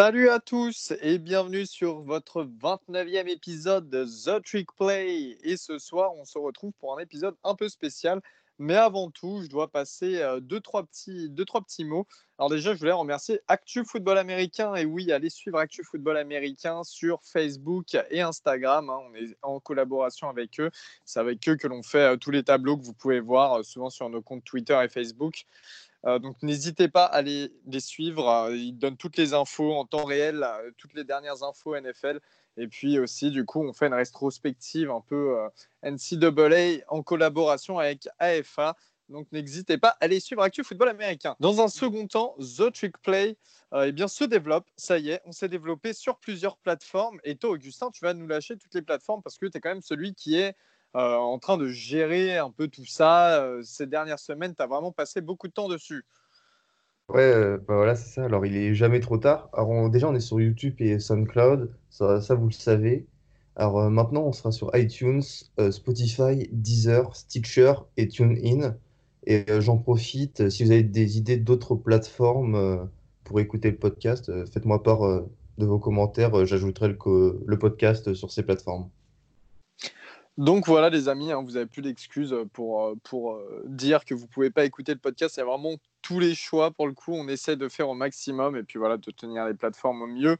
Salut à tous et bienvenue sur votre 29e épisode de The Trick Play. Et ce soir, on se retrouve pour un épisode un peu spécial. Mais avant tout, je dois passer euh, deux, trois petits, deux, trois petits mots. Alors déjà, je voulais remercier Actu Football Américain. Et oui, allez suivre Actu Football Américain sur Facebook et Instagram. Hein. On est en collaboration avec eux. C'est avec eux que l'on fait euh, tous les tableaux que vous pouvez voir euh, souvent sur nos comptes Twitter et Facebook. Euh, donc n'hésitez pas à les, suivre. Euh, ils donnent toutes les infos en temps réel, euh, toutes les dernières infos NFL. Et puis aussi, du coup, on fait une rétrospective un peu NCAA en collaboration avec AFA. Donc n'hésitez pas à aller suivre Actu Football Américain. Dans un second temps, The Trick Play eh bien, se développe. Ça y est, on s'est développé sur plusieurs plateformes. Et toi, Augustin, tu vas nous lâcher toutes les plateformes parce que tu es quand même celui qui est euh, en train de gérer un peu tout ça. Euh, ces dernières semaines, tu as vraiment passé beaucoup de temps dessus. Ouais, euh, bah voilà, c'est ça. Alors, il est jamais trop tard. Alors, déjà, on est sur YouTube et SoundCloud, ça, ça vous le savez. Alors, maintenant, on sera sur iTunes, Spotify, Deezer, Stitcher et TuneIn. Et j'en profite, si vous avez des idées d'autres plateformes pour écouter le podcast, faites-moi part de vos commentaires. J'ajouterai le, le podcast sur ces plateformes. Donc voilà les amis, hein, vous n'avez plus d'excuses pour, euh, pour euh, dire que vous ne pouvez pas écouter le podcast. Il y a vraiment tous les choix pour le coup. On essaie de faire au maximum et puis voilà, de tenir les plateformes au mieux.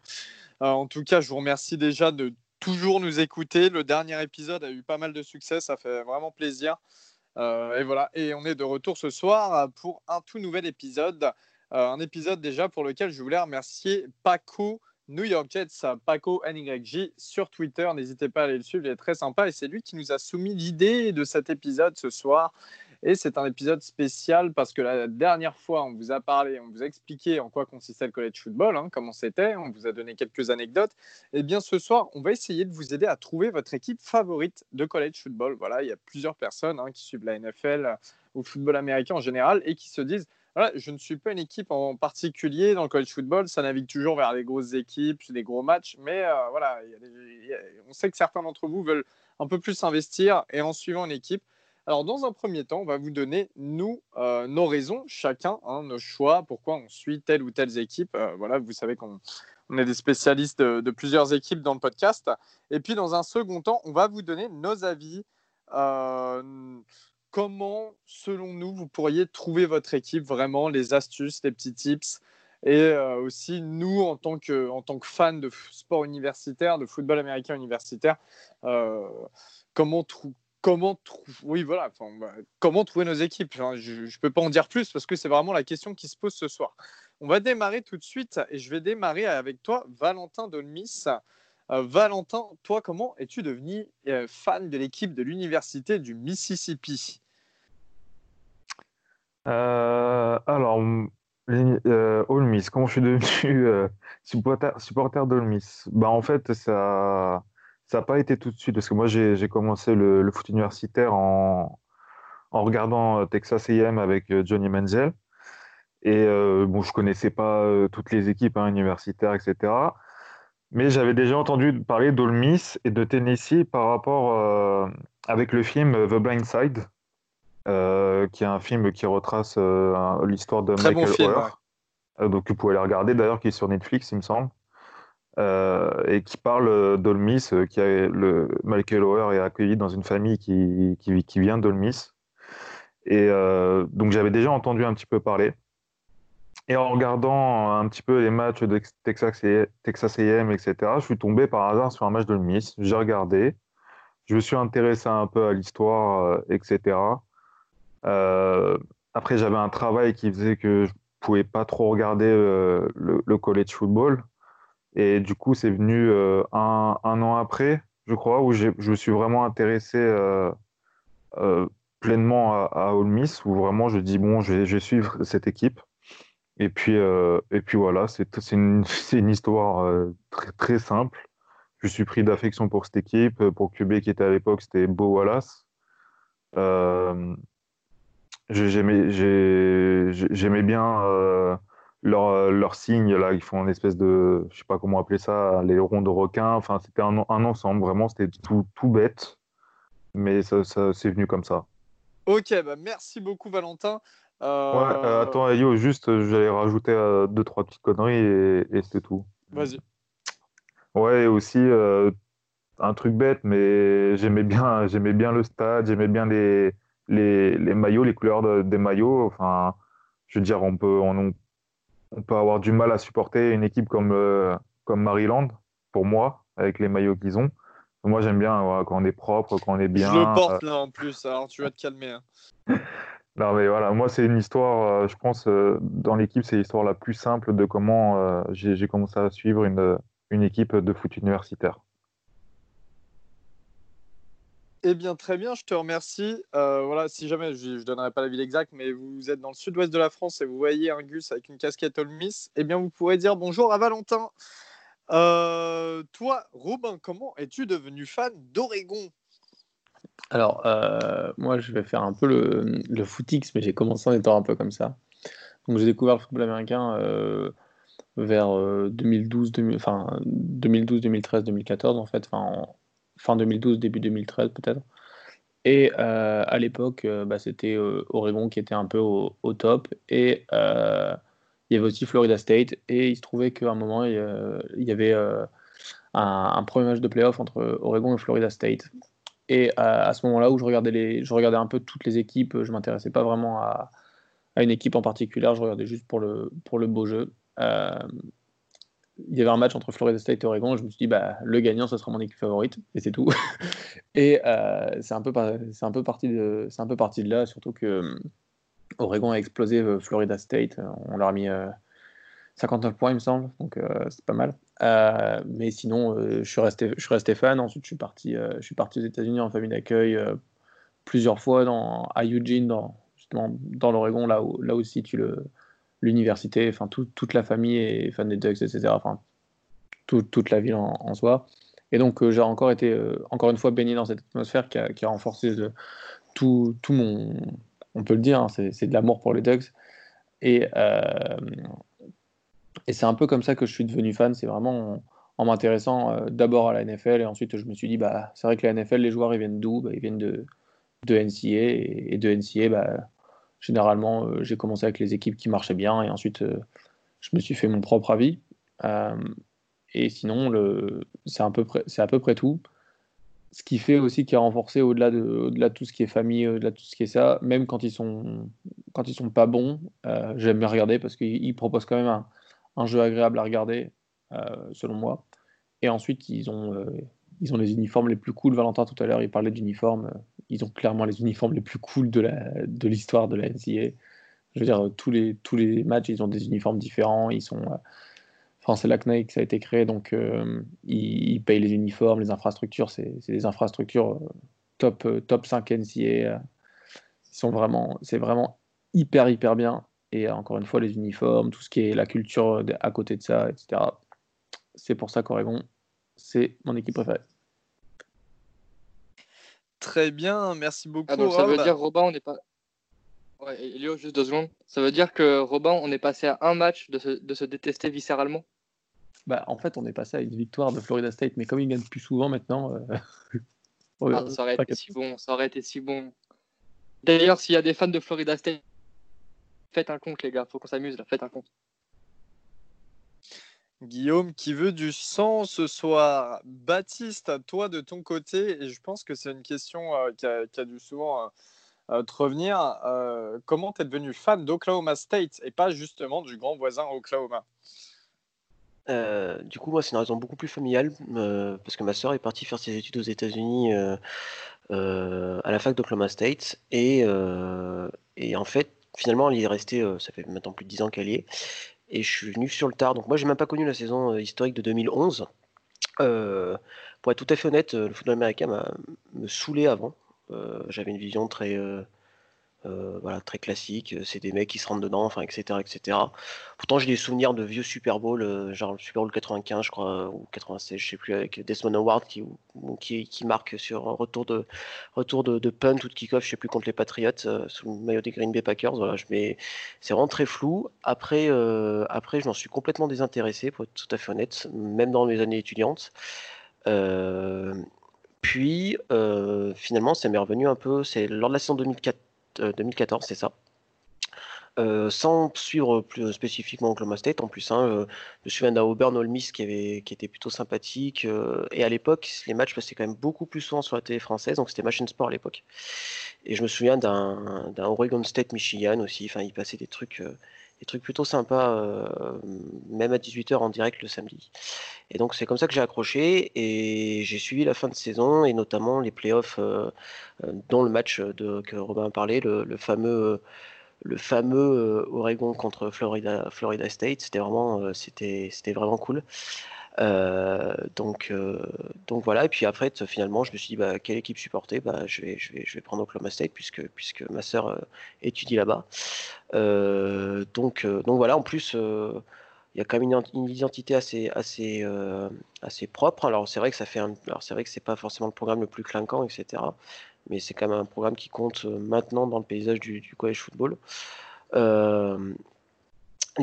Euh, en tout cas, je vous remercie déjà de toujours nous écouter. Le dernier épisode a eu pas mal de succès, ça fait vraiment plaisir. et voilà, et on est de retour ce soir pour un tout nouvel épisode. un épisode déjà pour lequel je voulais remercier Paco New York Jets, Paco NYJ sur Twitter. N'hésitez pas à aller le suivre, il est très sympa. Et c'est lui qui nous a soumis l'idée de cet épisode ce soir. Et c'est un épisode spécial parce que la dernière fois, on vous a parlé, on vous a expliqué en quoi consistait le college football, hein, comment c'était, on vous a donné quelques anecdotes. Et bien ce soir, on va essayer de vous aider à trouver votre équipe favorite de college football. Voilà, il y a plusieurs personnes hein, qui suivent la NFL ou le football américain en général et qui se disent je ne suis pas une équipe en particulier dans le college football. Ça navigue toujours vers des grosses équipes, des gros matchs. Mais euh, voilà, on sait que certains d'entre vous veulent un peu plus investir et en suivant une équipe. Alors, dans un premier temps, on va vous donner, nous, euh, nos raisons, chacun, hein, nos choix, pourquoi on suit telle ou telle équipe. Euh, voilà, vous savez qu'on on est des spécialistes de, plusieurs équipes dans le podcast. Et puis, dans un second temps, on va vous donner nos avis comment, selon nous, vous pourriez trouver votre équipe, vraiment les astuces, les petits tips et euh, aussi nous en tant que en tant que fans de sport universitaire, de football américain universitaire, euh, comment comment oui voilà, bah, comment trouver nos équipes? je ne peux pas en dire plus parce que c'est vraiment la question qui se pose ce soir. On va démarrer tout de suite et je vais démarrer avec toi, Valentin Dolmis. Euh, Valentin, toi, comment es-tu devenu euh, fan de l'équipe de l'Université du Mississippi? Euh, Alors, euh, All Miss, comment je suis devenu supporter, supporter Miss? Bah, En fait, ça n'a pas été tout de suite, parce que moi, j'ai commencé le, foot universitaire en, en regardant Texas AM avec Johnny Manziel. Et bon, je connaissais pas toutes les équipes hein, universitaires, etc. Mais j'avais déjà entendu parler d'Ole Miss et de Tennessee par rapport euh, avec le film The Blind Side, euh, qui est un film qui retrace euh, l'histoire de Michael bon donc vous pouvez aller regarder d'ailleurs, qui est sur Netflix, il me semble. et qui parle d'Ole Miss, qui a, le, Michael Oher est accueilli dans une famille qui, qui, qui vient d'Ole Miss. Et donc j'avais déjà entendu un petit peu parler. Et en regardant un petit peu les matchs de Texas, AM, etc., je suis tombé par hasard sur un match de Miss. J'ai regardé. Je me suis intéressé un peu à l'histoire, euh, etc. Euh, après, j'avais un travail qui faisait que je pouvais pas trop regarder euh, le, college football. Et du coup, c'est venu un, an après, je crois, où je me suis vraiment intéressé pleinement à, à Ole Miss, où vraiment je dis, bon, je vais suivre cette équipe. Et puis, euh, et puis voilà, c'est une, histoire euh, très, simple. Je suis pris d'affection pour cette équipe, pour QB qui était à l'époque, c'était Beau Wallace. Euh, J'aimais bien leur, leur signe, là, ils font une espèce de, je sais pas comment appeler ça, les ronds de requin. Enfin, c'était un, un, ensemble, vraiment, c'était tout, tout bête, mais ça, ça c'est venu comme ça. Ok, bah merci beaucoup Valentin. Ouais, euh, attends, Yo, juste, j'allais rajouter euh, deux, trois petites conneries et, et c'est tout. Vas-y. Ouais, et aussi un truc bête, mais j'aimais bien, j'aimais bien le stade, j'aimais bien les, les, les, maillots, les couleurs des maillots. Enfin, je veux dire, on peut, on, on peut avoir du mal à supporter une équipe comme, comme Maryland, pour moi, avec les maillots qu'ils ont. Moi, j'aime bien quand on est propre, quand on est bien. Je le porte là en plus, alors tu vas te calmer. Hein. non, mais voilà, moi, c'est une histoire, je pense, dans l'équipe, c'est l'histoire la plus simple de comment j'ai commencé à suivre une, une équipe de foot universitaire. Eh bien, très bien, je te remercie. Euh, voilà, si jamais, je ne donnerai pas la ville exacte, mais vous êtes dans le sud-ouest de la France et vous voyez un Gus avec une casquette All Miss, eh bien, vous pourrez dire bonjour à Valentin. Euh, toi, Robin, comment es-tu devenu fan d'Oregon? Alors, euh, moi, je vais faire un peu le, footix, mais j'ai commencé en étant un peu comme ça. Donc, j'ai découvert le football américain vers 2012, 2000, enfin, 2012, 2013, 2014, en fait, fin 2012, début 2013 peut-être. Et euh, à l'époque, euh, bah, c'était euh, Oregon qui était un peu au, top. Et il y avait aussi Florida State. Et il se trouvait qu'à un moment, il, y avait un, premier match de playoff entre Oregon et Florida State. Et à, ce moment-là où je regardais, je regardais un peu toutes les équipes, je m'intéressais pas vraiment à, une équipe en particulier, je regardais juste pour le, beau jeu il y avait un match entre Florida State et Oregon. Je me suis dit, bah, le gagnant, ce sera mon équipe favorite, et c'est tout. et euh, c'est un, peu parti de, là, surtout que euh, Oregon a explosé euh, Florida State. On leur a mis 59 points, il me semble, donc c'est pas mal. Mais sinon, je, suis resté, je suis resté fan. Ensuite, je suis parti, je suis parti aux États-Unis en famille d'accueil plusieurs fois dans, à Eugene, dans, justement dans l'Oregon, là où, là le l'université, enfin toute la famille est fan des Ducks, etc. Enfin, toute la ville en, soi. Et donc euh, j'ai encore été, euh, encore une fois, baigné dans cette atmosphère qui a, renforcé tout, tout, mon, on peut le dire, hein, c'est de l'amour pour les Ducks. Et, euh, et c'est un peu comme ça que je suis devenu fan. C'est vraiment en, m'intéressant d'abord à la NFL et ensuite je me suis dit, bah, c'est vrai que la NFL, les joueurs, ils viennent d'où? Bah, Ils viennent de, de NCA et, de NCA, bah, généralement, euh, j'ai commencé avec les équipes qui marchaient bien et ensuite, euh, je me suis fait mon propre avis. Euh, et sinon, c'est à, peu près, à peu près tout. Ce qui fait aussi qui a renforcé au-delà de, au-delà de tout ce qui est famille, au-delà de tout ce qui est ça, même quand ils sont, quand ils sont pas bons, j'aime bien regarder parce qu'ils proposent quand même un, un, jeu agréable à regarder, selon moi. Et ensuite, ils ont, ils ont les uniformes les plus cool. Valentin, tout à l'heure, il parlait d'uniformes. Ils ont clairement les uniformes les plus cool de, la, de l'histoire de la NCA. Je veux dire, tous les, tous les matchs, ils ont des uniformes différents. Ils sont. Euh, enfin, c'est que ça a été créé, donc euh, ils, payent les uniformes, les infrastructures. C'est, des infrastructures euh, top, top 5 NCA. Vraiment, c'est vraiment hyper, hyper bien. Et encore une fois, les uniformes, tout ce qui est la culture à côté de ça, etc. C'est pour ça qu'Oregon, c'est mon équipe préférée. Très bien, merci beaucoup. Ah, donc ça veut dire, Robin, on n'est pas. Ouais, Elio, juste deux secondes. Ça veut dire que Robin, on est passé à un match de se, de se détester viscéralement? Bah, En fait, on est passé à une victoire de Florida State, mais comme ils gagnent plus souvent maintenant. Euh, ah, ça aurait été si bon, ça aurait été si bon. D'ailleurs, s'il y a des fans de Florida State, faites un compte, les gars, faut qu'on s'amuse là, faites un compte. Guillaume qui veut du sang ce soir? Baptiste, toi de ton côté, et je pense que c'est une question euh, qui, a, dû souvent euh, euh, te revenir, comment tu es devenu fan d'Oklahoma State et pas justement du grand voisin Oklahoma? Du coup, moi, c'est une raison beaucoup plus familiale parce que ma soeur est partie faire ses études aux États-Unis à la fac d'Oklahoma State et, et, en fait, finalement, elle est restée, ça fait maintenant plus de 10 ans qu'elle y est, et je suis venu sur le tard. Donc moi, j'ai même pas connu la saison euh, historique de 2011. Euh, pour être tout à fait honnête, euh, le football américain m'a me saoulé avant. J'avais une vision très euh, voilà, très classique, euh, c'est des mecs qui se rentrent dedans, enfin, etc., etc. Pourtant, j'ai des souvenirs de vieux Super Bowl, euh, genre le Super Bowl 95, je crois, ou 96, je sais plus, avec Desmond Howard qui, marque sur un retour de, retour punt ou de kick-off, je sais plus, contre les Patriots, sous le maillot des Green Bay Packers. Voilà, je mets... C'est vraiment très flou. Après, après je m'en suis complètement désintéressé, pour être tout à fait honnête, même dans mes années étudiantes. puis, finalement, ça m'est revenu un peu, c'est lors de la saison 2004 2014, euh, c'est ça. Euh, sans suivre plus spécifiquement Oklahoma State en plus. Hein, euh, je me souviens d'un Auburn Ole Miss qui, était plutôt sympathique. Et à l'époque, les matchs passaient quand même beaucoup plus souvent sur la télé française, donc c'était Machine Sport à l'époque. Et je me souviens d'un Oregon State Michigan aussi. Enfin, il passait des trucs, des trucs plutôt sympas, même à 18h en direct le samedi. Et donc c'est comme ça que j'ai accroché et j'ai suivi la fin de saison et notamment les playoffs, dont le match de, que Robin a parlé, le fameux le fameux euh, Oregon contre Florida, Florida State, c'était vraiment, euh, c'était, c'était vraiment cool. Euh, donc, donc voilà, et puis après, finalement, je me suis dit, bah, quelle équipe supporter? Bah, je, vais, prendre Oklahoma State puisque, ma sœur étudie là-bas. donc, donc voilà, en plus, il y a quand même une, identité assez, assez, assez propre. Alors c'est vrai que ça fait alors c'est vrai que c'est pas forcément le programme le plus clinquant, etc mais c'est quand même un programme qui compte euh, maintenant dans le paysage du, college football. Euh,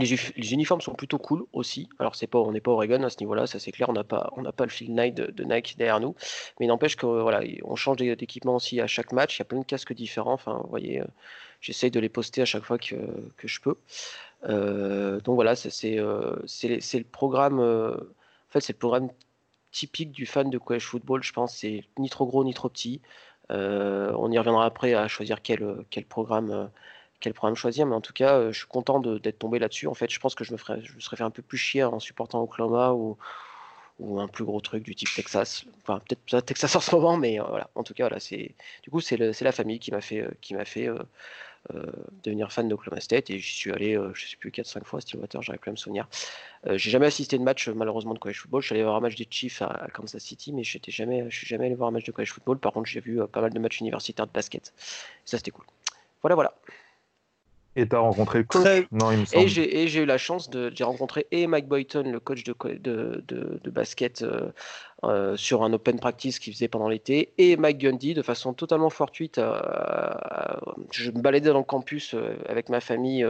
les, uniformes sont plutôt cool aussi. Alors c'est pas, on n'est pas Oregon à ce niveau-là, ça c'est clair. On n'a pas, pas le fil Nike de, Nike derrière nous, mais n'empêche que voilà, change d'équipement aussi à chaque match. Il y a plein de casques différents. Enfin, voyez, euh, j'essaye de les poster à chaque fois que, que je peux. donc voilà, c'est, c'est, le programme. en fait, c'est le programme typique du fan de college football. Je pense c'est ni trop gros ni trop petit. Euh, on y reviendra après à choisir quel, quel programme euh, quel programme choisir, mais en tout cas, euh, je suis content d'être tombé là-dessus. En fait, je pense que je me, ferais, je serais fait un peu plus chier en supportant Oklahoma ou, un plus gros truc du type Texas. Enfin, peut-être Texas en ce moment, mais voilà. En tout cas, voilà, c'est du coup, c'est la famille qui m'a fait, qui m'a fait euh, devenir fan d'Oklahoma State et j'y suis allé, euh, je sais plus, 4-5 fois à Stillwater, j'arrive plus à me souvenir. Euh, j'ai jamais assisté de match malheureusement de college football. Je suis allé voir un match des Chiefs à, Kansas City, mais je jamais, suis jamais allé voir un match de college football. Par contre, j'ai vu pas mal de matchs universitaires de basket. Ça, c'était cool. Voilà, voilà. Et tu as rencontré le coach Non, il me semble. Et j'ai eu la chance de. J'ai rencontré et Mike Boyton, le coach de, de, de, basket, euh, euh, sur un open practice qu'il faisait pendant l'été, et Mike Gundy de façon totalement fortuite. Euh, je me baladais dans le campus avec ma famille.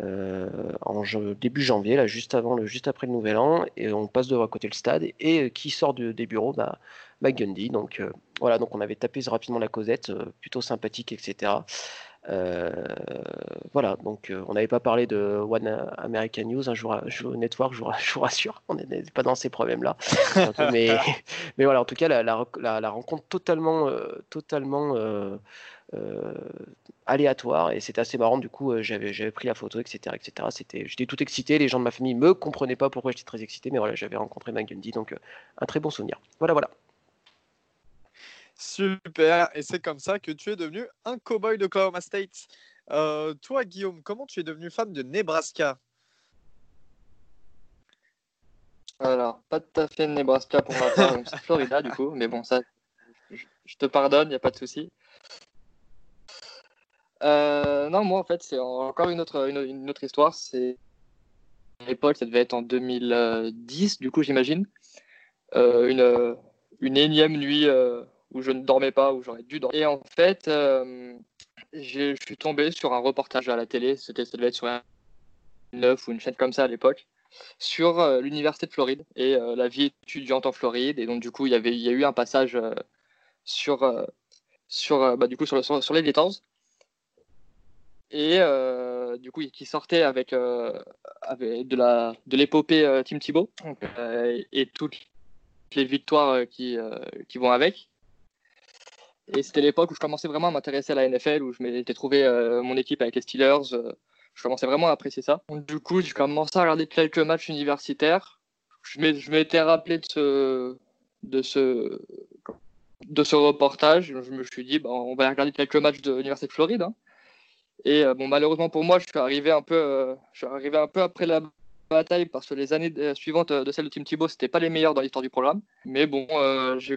en début janvier, là, juste avant, le, juste après le Nouvel An, et on passe devant à côté le stade, et, qui sort des bureaux, bah, Mike Gundy. Donc voilà, donc on avait tapé rapidement la causette, plutôt sympathique, etc. Euh, voilà, donc euh, on n'avait pas parlé de One American News, un jour, jour network, je vous, rassure, on n'est pas dans ces problèmes-là. mais, mais voilà, en tout cas, la, la, rencontre totalement, euh, totalement aléatoire et c'était assez marrant. Du coup, j'avais pris la photo, etc. etc. J'étais tout excité, les gens de ma famille me comprenaient pas pourquoi j'étais très excité, mais voilà, j'avais rencontré Gundy, donc un très bon souvenir. Voilà, voilà. Super, et c'est comme ça que tu es devenu un cowboy de Oklahoma State. Euh, toi, Guillaume, comment tu es devenu fan de Nebraska? Alors, pas tout à fait Nebraska pour ma part, c'est Florida du coup, mais bon, ça, je te pardonne, il n'y a pas de souci. Euh, non, moi en fait, c'est encore une autre, une, autre histoire. C'est à l'époque, ça devait être en 2010, du coup, j'imagine. Euh, une, une énième nuit où je ne dormais pas, où j'aurais dû dormir. Et en fait, euh, je suis tombé sur un reportage à la télé, c'était, ça devait être sur un 9 ou une chaîne comme ça à l'époque, sur euh, l'université de Floride et euh, la vie étudiante en Floride. Et donc, du coup, il y, avait, il y a eu un passage sur, sur, bah, du coup, sur, sur, les Gators. Et du coup, qui sortait avec, avec de, la, de l'épopée Tim Thibault et toutes les victoires qui, qui vont avec. Et c'était l'époque où je commençais vraiment à m'intéresser à la NFL, où je m'étais trouvé euh, mon équipe avec les Steelers. Euh, je commençais vraiment à apprécier ça. du coup, j'ai commencé à regarder quelques matchs universitaires. Je m'étais rappelé de ce, de ce, ce reportage. Je me suis dit, bah, on va regarder quelques matchs de l'Université de Floride. Hein. Et euh, bon, malheureusement pour moi, je suis arrivé un peu, après la bataille parce que les années suivantes de celle de Tim Thibault, c'était pas les meilleures dans l'histoire du programme. Mais bon, j'ai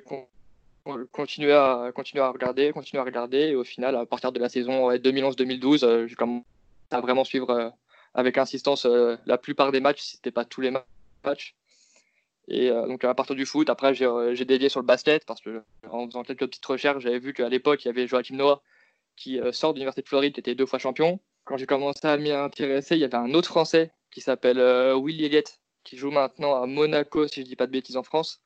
continuer à, continuer à regarder, continuer à regarder. Et au final, à partir de la saison 2011-2012, euh, j'ai commencé à vraiment suivre euh, avec insistance euh, la plupart des matchs, si c'était pas tous les matchs. Et donc à partir du foot, après j'ai dévié sur le basket parce que en faisant quelques petites recherches, j'avais vu qu'à l'époque il y avait Joachim Noah qui sort de l'université de Floride, qui était deux fois champion. Quand j'ai commencé à m'y intéresser, il y avait un autre Français qui s'appelle Will Elliott, qui joue maintenant à Monaco, si je dis pas de bêtises en France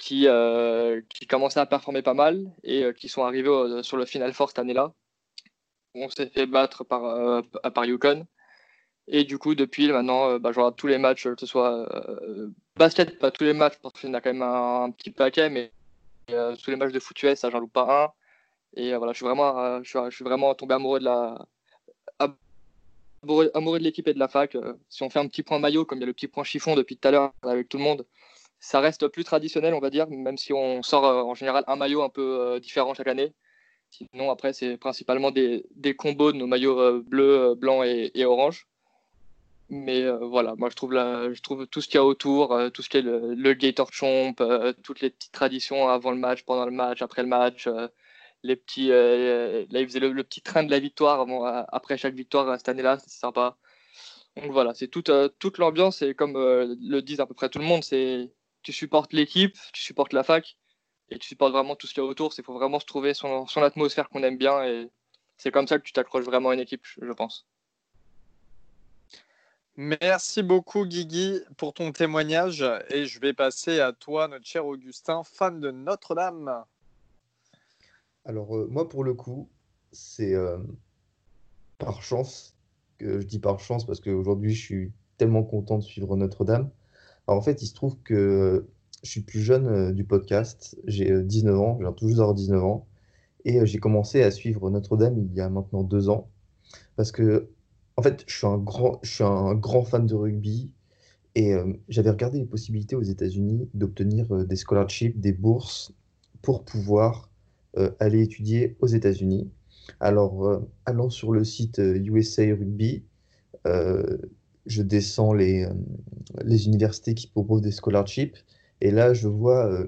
qui, euh, commençaient à performer pas mal et euh, qui sont arrivés sur le Final Four cette année-là. on s'est fait battre par, par Yukon. Et du coup, depuis maintenant, bah, je regarde tous les matchs, que ce soit basket, pas tous les matchs, parce qu'il y en a quand même un, petit paquet, mais tous les matchs de foot US, j'en loupe pas un. Et voilà, je suis vraiment, je suis, vraiment tombé amoureux de la, amoureux de l'équipe et de la fac. si on fait un petit point maillot, comme il y a le petit point chiffon depuis tout à l'heure avec tout le monde, ça reste plus traditionnel, on va dire, même si on sort en général un maillot un peu différent chaque année. Sinon, après, c'est principalement des, des, combos de nos maillots bleus, blancs et, et orange. Mais euh, voilà, moi je trouve, je trouve tout ce qu'il y a autour, euh, tout ce qui est le, le Gator Chomp, euh, toutes les petites traditions avant le match, pendant le match, après le match, les petits, là ils faisaient le, petit train de la victoire avant, après chaque victoire cette année-là, c'est sympa. Donc voilà, c'est toute, toute l'ambiance et comme le disent à peu près tout le monde, c'est tu supportes l'équipe, tu supportes la fac et tu supportes vraiment tout ce qu'il y a autour. Il faut vraiment se trouver son, son atmosphère qu'on aime bien et c'est comme ça que tu t'accroches vraiment à une équipe, je pense. Merci beaucoup Guigui pour ton témoignage et je vais passer à toi, notre cher Augustin, fan de Notre-Dame. Alors euh, moi pour le coup, c'est euh, par chance, que je dis par chance parce qu'aujourd'hui je suis tellement content de suivre Notre-Dame. En fait il se trouve que je suis plus jeune euh, du podcast, j'ai 19 ans, j'ai toujours avoir 19 ans. Et j'ai commencé à suivre Notre-Dame il y a maintenant deux ans. Parce que en fait, je suis un grand, fan de rugby. Et euh, j'avais regardé les possibilités aux États-Unis d'obtenir euh, des scholarships, des bourses pour pouvoir euh, aller étudier aux États-Unis. Alors, allant sur le site USA Rugby, je descends les, les universités qui proposent des scholarships et là, je vois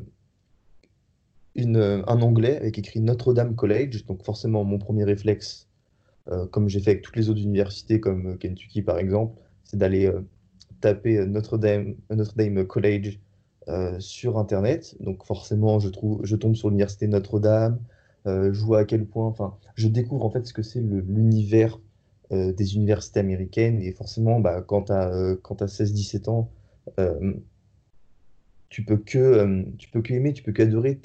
une, un onglet avec écrit Notre-Dame College. Donc, forcément, mon premier réflexe, euh, comme j'ai fait avec toutes les autres universités, comme euh, Kentucky par exemple, c'est d'aller euh, taper Notre Dame, Notre Dame College sur Internet. Donc forcément, je, trouve, je tombe sur l'université Notre-Dame, je vois à quel point, enfin, je découvre en fait ce que c'est l'univers des universités américaines. Et forcément, bah, quand tu as, 16-17 ans, tu peux que tu peux que aimer, tu peux qu'adorer.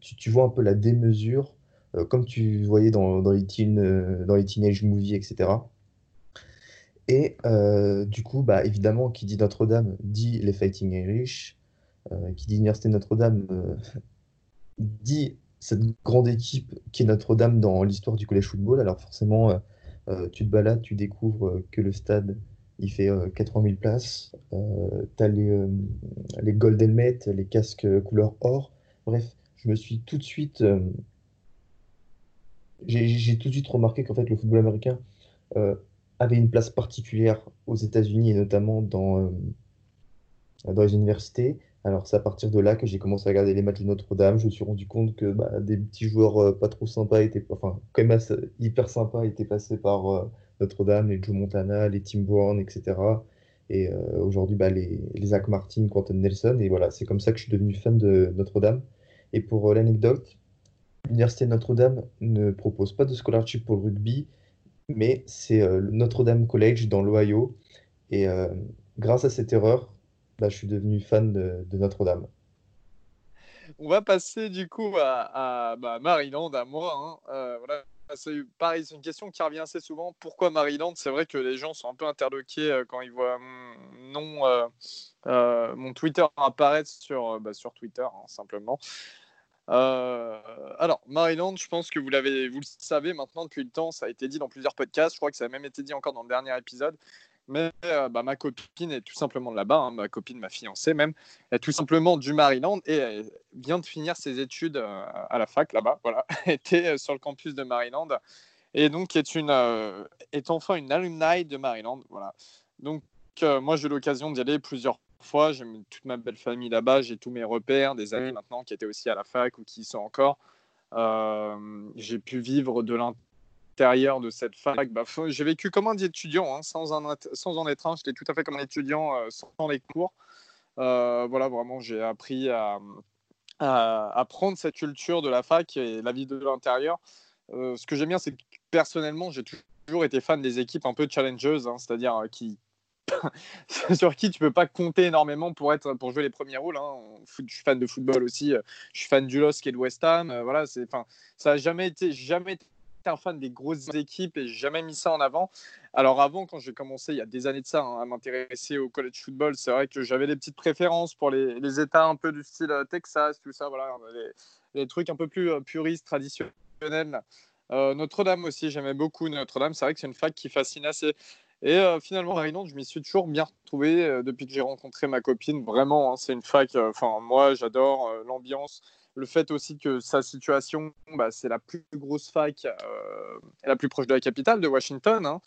Tu, tu, vois un peu la démesure euh, comme tu voyais dans, dans les, teen, euh, dans les teenage movies, etc. Et euh, du coup, bah, évidemment, qui dit Notre-Dame dit les Fighting Irish, qui dit Université Notre-Dame dit cette grande équipe qui est Notre-Dame dans l'histoire du collège football. Alors forcément, tu te balades, tu découvres que le stade, il fait 80 000 places. tu as les, les gold helmets, les casques couleur or. Bref, je me suis tout de suite j'ai tout de suite remarqué qu'en fait, le football américain euh, avait une place particulière aux États-Unis et notamment dans, euh, dans les universités. Alors, c'est à partir de là que j'ai commencé à regarder les matchs de Notre-Dame. Je me suis rendu compte que bah, des petits joueurs euh, pas trop sympas étaient, enfin, quand même hyper sympas étaient passés par Notre-Dame, les Joe Montana, les Tim Brown, etc. Et aujourd'hui, bah, les, Zach Martin, Quentin Nelson. Et voilà, c'est comme ça que je suis devenu fan de Notre-Dame. Et pour l'anecdote, L'Université Notre-Dame ne propose pas de scholarship pour le rugby, mais c'est euh, Notre-Dame College dans l'Ohio. Et euh, grâce à cette erreur, bah, je suis devenu fan de, Notre-Dame. On va passer du coup à, à bah, Maryland, à moi. Hein. Euh, voilà. C'est une question qui revient assez souvent. Pourquoi Maryland? C'est vrai que les gens sont un peu interloqués quand ils voient mon mon Twitter apparaître sur, bah, sur Twitter, hein, simplement. Euh, alors, Maryland, je pense que vous, vous le savez maintenant depuis le temps, ça a été dit dans plusieurs podcasts, je crois que ça a même été dit encore dans le dernier épisode. Mais euh, bah, ma copine est tout simplement là-bas, hein, ma copine, ma fiancée même, est tout simplement du Maryland et elle vient de finir ses études euh, à la fac là-bas. Voilà, était sur le campus de Maryland et donc est, une, est enfin une alumni de Maryland. Voilà. Donc, moi, j'ai eu l'occasion d'y aller plusieurs fois. J'ai toute ma belle famille là-bas. J'ai tous mes repères, des amis maintenant qui étaient aussi à la fac ou qui y sont encore. Euh, j'ai pu vivre de l'intérieur de cette fac. Bah, j'ai vécu comme un étudiant, hein, sans, en, sans en être un. J'étais tout à fait comme un étudiant euh, sans les cours. Euh, voilà, vraiment, j'ai appris à, à, prendre cette culture de la fac et la vie de l'intérieur. ce que j'aime bien, c'est que personnellement, j'ai toujours été fan des équipes un peu challengeuses, hein, c'est-à-dire sur qui tu peux pas compter énormément pour être pour jouer les premiers rôles. Hein. Je suis fan de football aussi. Euh, je suis fan du LOSC et de West Ham. Euh, voilà, c'est enfin ça a jamais été jamais un fan des grosses équipes et jamais mis ça en avant. Alors avant, quand j'ai commencé il y a des années de ça hein, à m'intéresser au college football, c'est vrai que j'avais des petites préférences pour les, États un peu du style euh, Texas, tout ça, voilà, les, les trucs un peu plus puristes, traditionnels. Euh, Notre-Dame aussi, j'aimais beaucoup Notre-Dame. C'est vrai que c'est une fac qui fascine assez. Et euh, finalement, Maryland, je m'y suis toujours bien retrouvé euh, depuis que j'ai rencontré ma copine. Vraiment, hein, c'est une fac. Enfin, moi, j'adore l'ambiance. Le fait aussi que sa situation, bah, c'est la plus grosse fac, la plus proche de la capitale, de Washington. Hein.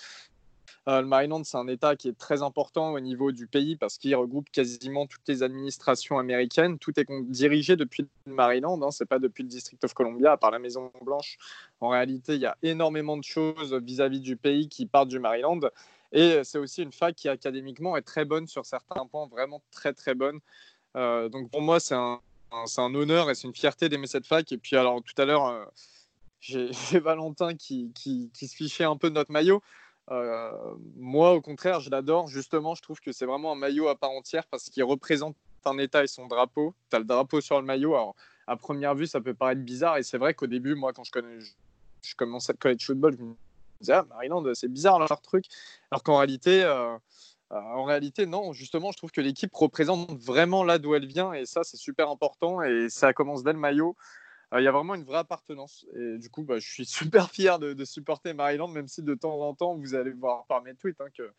Euh, le Maryland, c'est un État qui est très important au niveau du pays parce qu'il regroupe quasiment toutes les administrations américaines. Tout est dirigé depuis le Maryland, hein, c'est pas depuis le District of Columbia, à part la Maison Blanche. En réalité, il y a énormément de choses vis-à-vis du pays qui partent du Maryland. Et c'est aussi une fac qui académiquement est très bonne sur certains points, vraiment très très bonne. Euh, donc pour moi, c'est un, c'est un honneur et c'est une fierté d'aimer cette fac. Et puis alors tout à l'heure, euh, j'ai Valentin qui, qui, se fichait un peu de notre maillot. Euh, moi, au contraire, je l'adore. Justement, je trouve que c'est vraiment un maillot à part entière parce qu'il représente un État et son drapeau. Tu as le drapeau sur le maillot. Alors, à première vue, ça peut paraître bizarre. Et c'est vrai qu'au début, moi, quand je, connais, commençais le college football, je me disais, ah, Maryland, c'est bizarre leur truc. Alors qu'en réalité, euh, en réalité, non. Justement, je trouve que l'équipe représente vraiment là d'où elle vient. Et ça, c'est super important. Et ça commence dès le maillot. Euh, il y a vraiment une vraie appartenance. Et du coup, bah, je suis super fier de, supporter Maryland, même si de temps en temps, vous allez voir par mes tweets hein, que,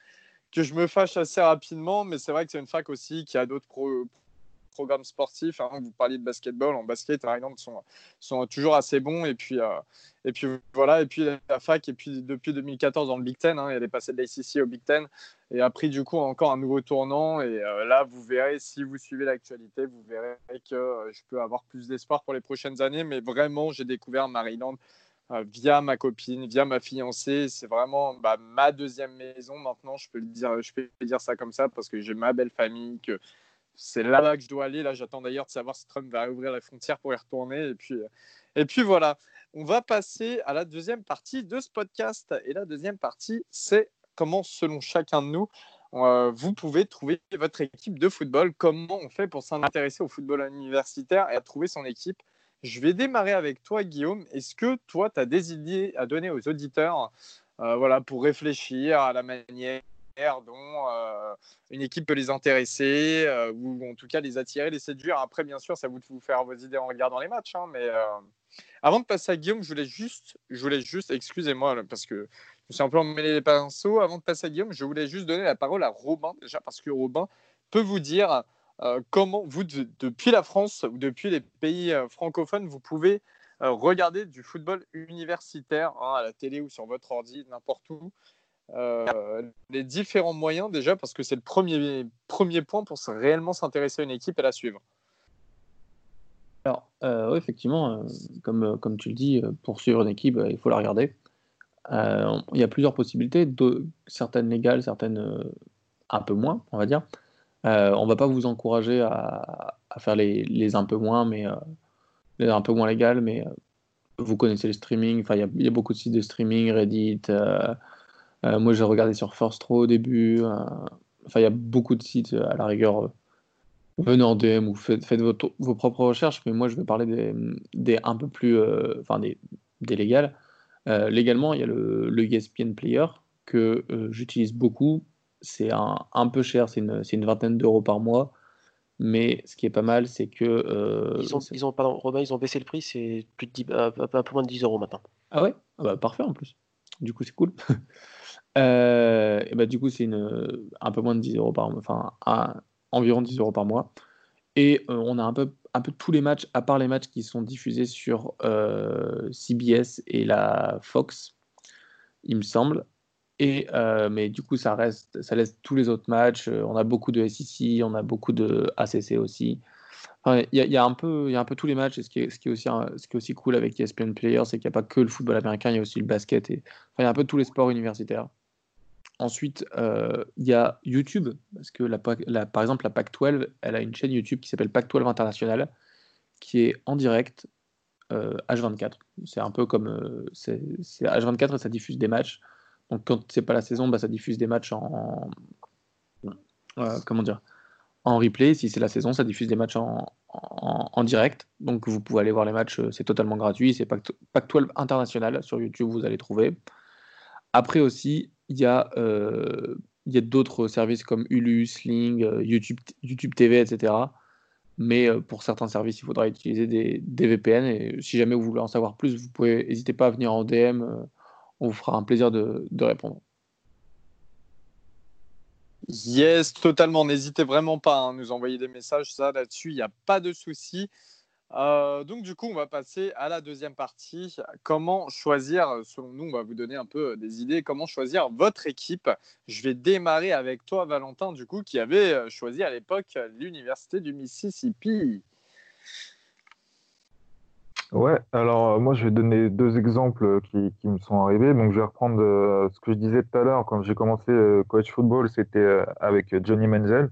que je me fâche assez rapidement. Mais c'est vrai que c'est une fac aussi qui a d'autres programmes sportifs. Hein. Vous parliez de basketball. En basket, Maryland sont, sont toujours assez bons. Et puis, euh, et puis voilà. Et puis la fac, et puis depuis 2014 dans le Big Ten, hein, elle est passée de l'ACC au Big Ten et a pris du coup encore un nouveau tournant. Et euh, là, vous verrez, si vous suivez l'actualité, vous verrez que euh, je peux avoir plus d'espoir pour les prochaines années. Mais vraiment, j'ai découvert Maryland via ma copine, via ma fiancée. C'est vraiment bah, ma deuxième maison maintenant. Je peux le dire, je peux dire ça comme ça parce que j'ai ma belle famille, que c'est là-bas que je dois aller. Là, j'attends d'ailleurs de savoir si Trump va ouvrir la frontière pour y retourner. Et puis, et puis voilà. On va passer à la deuxième partie de ce podcast. Et la deuxième partie, c'est comment, selon chacun de nous, euh, vous pouvez trouver votre équipe de football, comment on fait pour s'intéresser au football universitaire et à trouver son équipe? Je vais démarrer avec toi, Guillaume. Est-ce que toi, tu as des idées à donner aux auditeurs euh, voilà, pour réfléchir à la manière dont euh, une équipe peut les intéresser ou en tout cas les attirer, les séduire. Après, bien sûr, ça vous de vous faire vos idées en regardant les matchs. Hein, mais avant de passer à Guillaume, je voulais juste, je voulais juste, excusez-moi parce que je me suis un peu emmêlé les pinceaux. Avant de passer à Guillaume, je voulais juste donner la parole à Robin, déjà parce que Robin peut vous dire euh, comment, vous, depuis la France ou depuis les pays euh, francophones, vous pouvez euh, regarder du football universitaire hein, à la télé ou sur votre ordi, n'importe où. Les différents moyens déjà parce que c'est le premier, premier point pour réellement s'intéresser à une équipe et la suivre. Alors, oui, effectivement, comme, comme tu le dis, pour suivre une équipe, il faut la regarder. Euh, il y a plusieurs possibilités, certaines légales, certaines euh, un peu moins, on va dire. Euh, on va pas vous encourager à, faire les, les, un peu moins, mais les un peu moins légales, mais vous connaissez le streaming. Il y, y, a beaucoup de sites de streaming, Reddit. Moi, j'ai regardé sur Row au début. Enfin, il y a beaucoup de sites à la rigueur. venez en DM ou faites, faites vos propres recherches, mais moi, je vais parler des, des un peu plus, enfin, des, des légales. Euh, légalement, il y a le, le ESPN Player que euh, j'utilise beaucoup. C'est un, peu cher, c'est une, une, vingtaine d'euros par mois. Mais ce qui est pas mal, c'est que. Euh, ils, ont, ils, ont, pardon, Romain, ils ont baissé le prix, c'est plus de un peu moins de 10 euros maintenant. Ah ouais? Ah bah, Parfait en plus. Du coup, c'est cool. et bah, du coup, c'est un peu moins de 10 euros par mois, enfin, environ 10 euros par mois. Et on a un peu un peu tous les matchs, à part les matchs qui sont diffusés sur euh, CBS et la Fox, il me semble. Et, euh, mais du coup, ça, reste, ça laisse tous les autres matchs. Euh, on a beaucoup de SEC, on a beaucoup de ACC aussi. Il y, a un peu, y a un peu tous les matchs. Et ce qui est, ce qui aussi, ce qui aussi cool avec ESPN Player, c'est qu'il n'y a pas que le football américain, il y a aussi le basket. Et, enfin, y a un peu tous les sports universitaires. Ensuite, euh, il y a YouTube, parce que la, par exemple, la PAC-12, elle a une chaîne YouTube qui s'appelle PAC-12 International, qui est en direct H24. Euh, c'est un peu comme. Euh, c'est H24 et ça diffuse des matchs. Donc, quand c'est pas la saison, bah, ça diffuse des matchs en. comment dire en replay. Si c'est la saison, ça diffuse des matchs en, en, direct. Donc vous pouvez aller voir les matchs, c'est totalement gratuit. C'est Pac-12 international sur YouTube, vous allez trouver. Après aussi, il y a, euh, a d'autres services comme Hulu, Sling, euh, YouTube, YouTube TV, etc. Mais euh, pour certains services, il faudra utiliser des, VPN. Et si jamais vous voulez en savoir plus, vous pouvez n'hésitez pas à venir en DM. on vous fera un plaisir de, de répondre. Yes, totalement. N'hésitez vraiment pas à nous envoyer des messages. Ça, là-dessus, il n'y a pas de souci. Euh, donc du coup, on va passer à la deuxième partie. Comment choisir, selon nous, on va vous donner un peu des idées, comment choisir votre équipe? Je vais démarrer avec toi, Valentin, du coup, qui avait euh, choisi à l'époque l'Université du Mississippi. Ouais, alors euh, moi je vais donner deux exemples qui, me sont arrivés. Donc je vais reprendre ce que je disais tout à l'heure quand j'ai commencé coach football, c'était avec Johnny Menzel.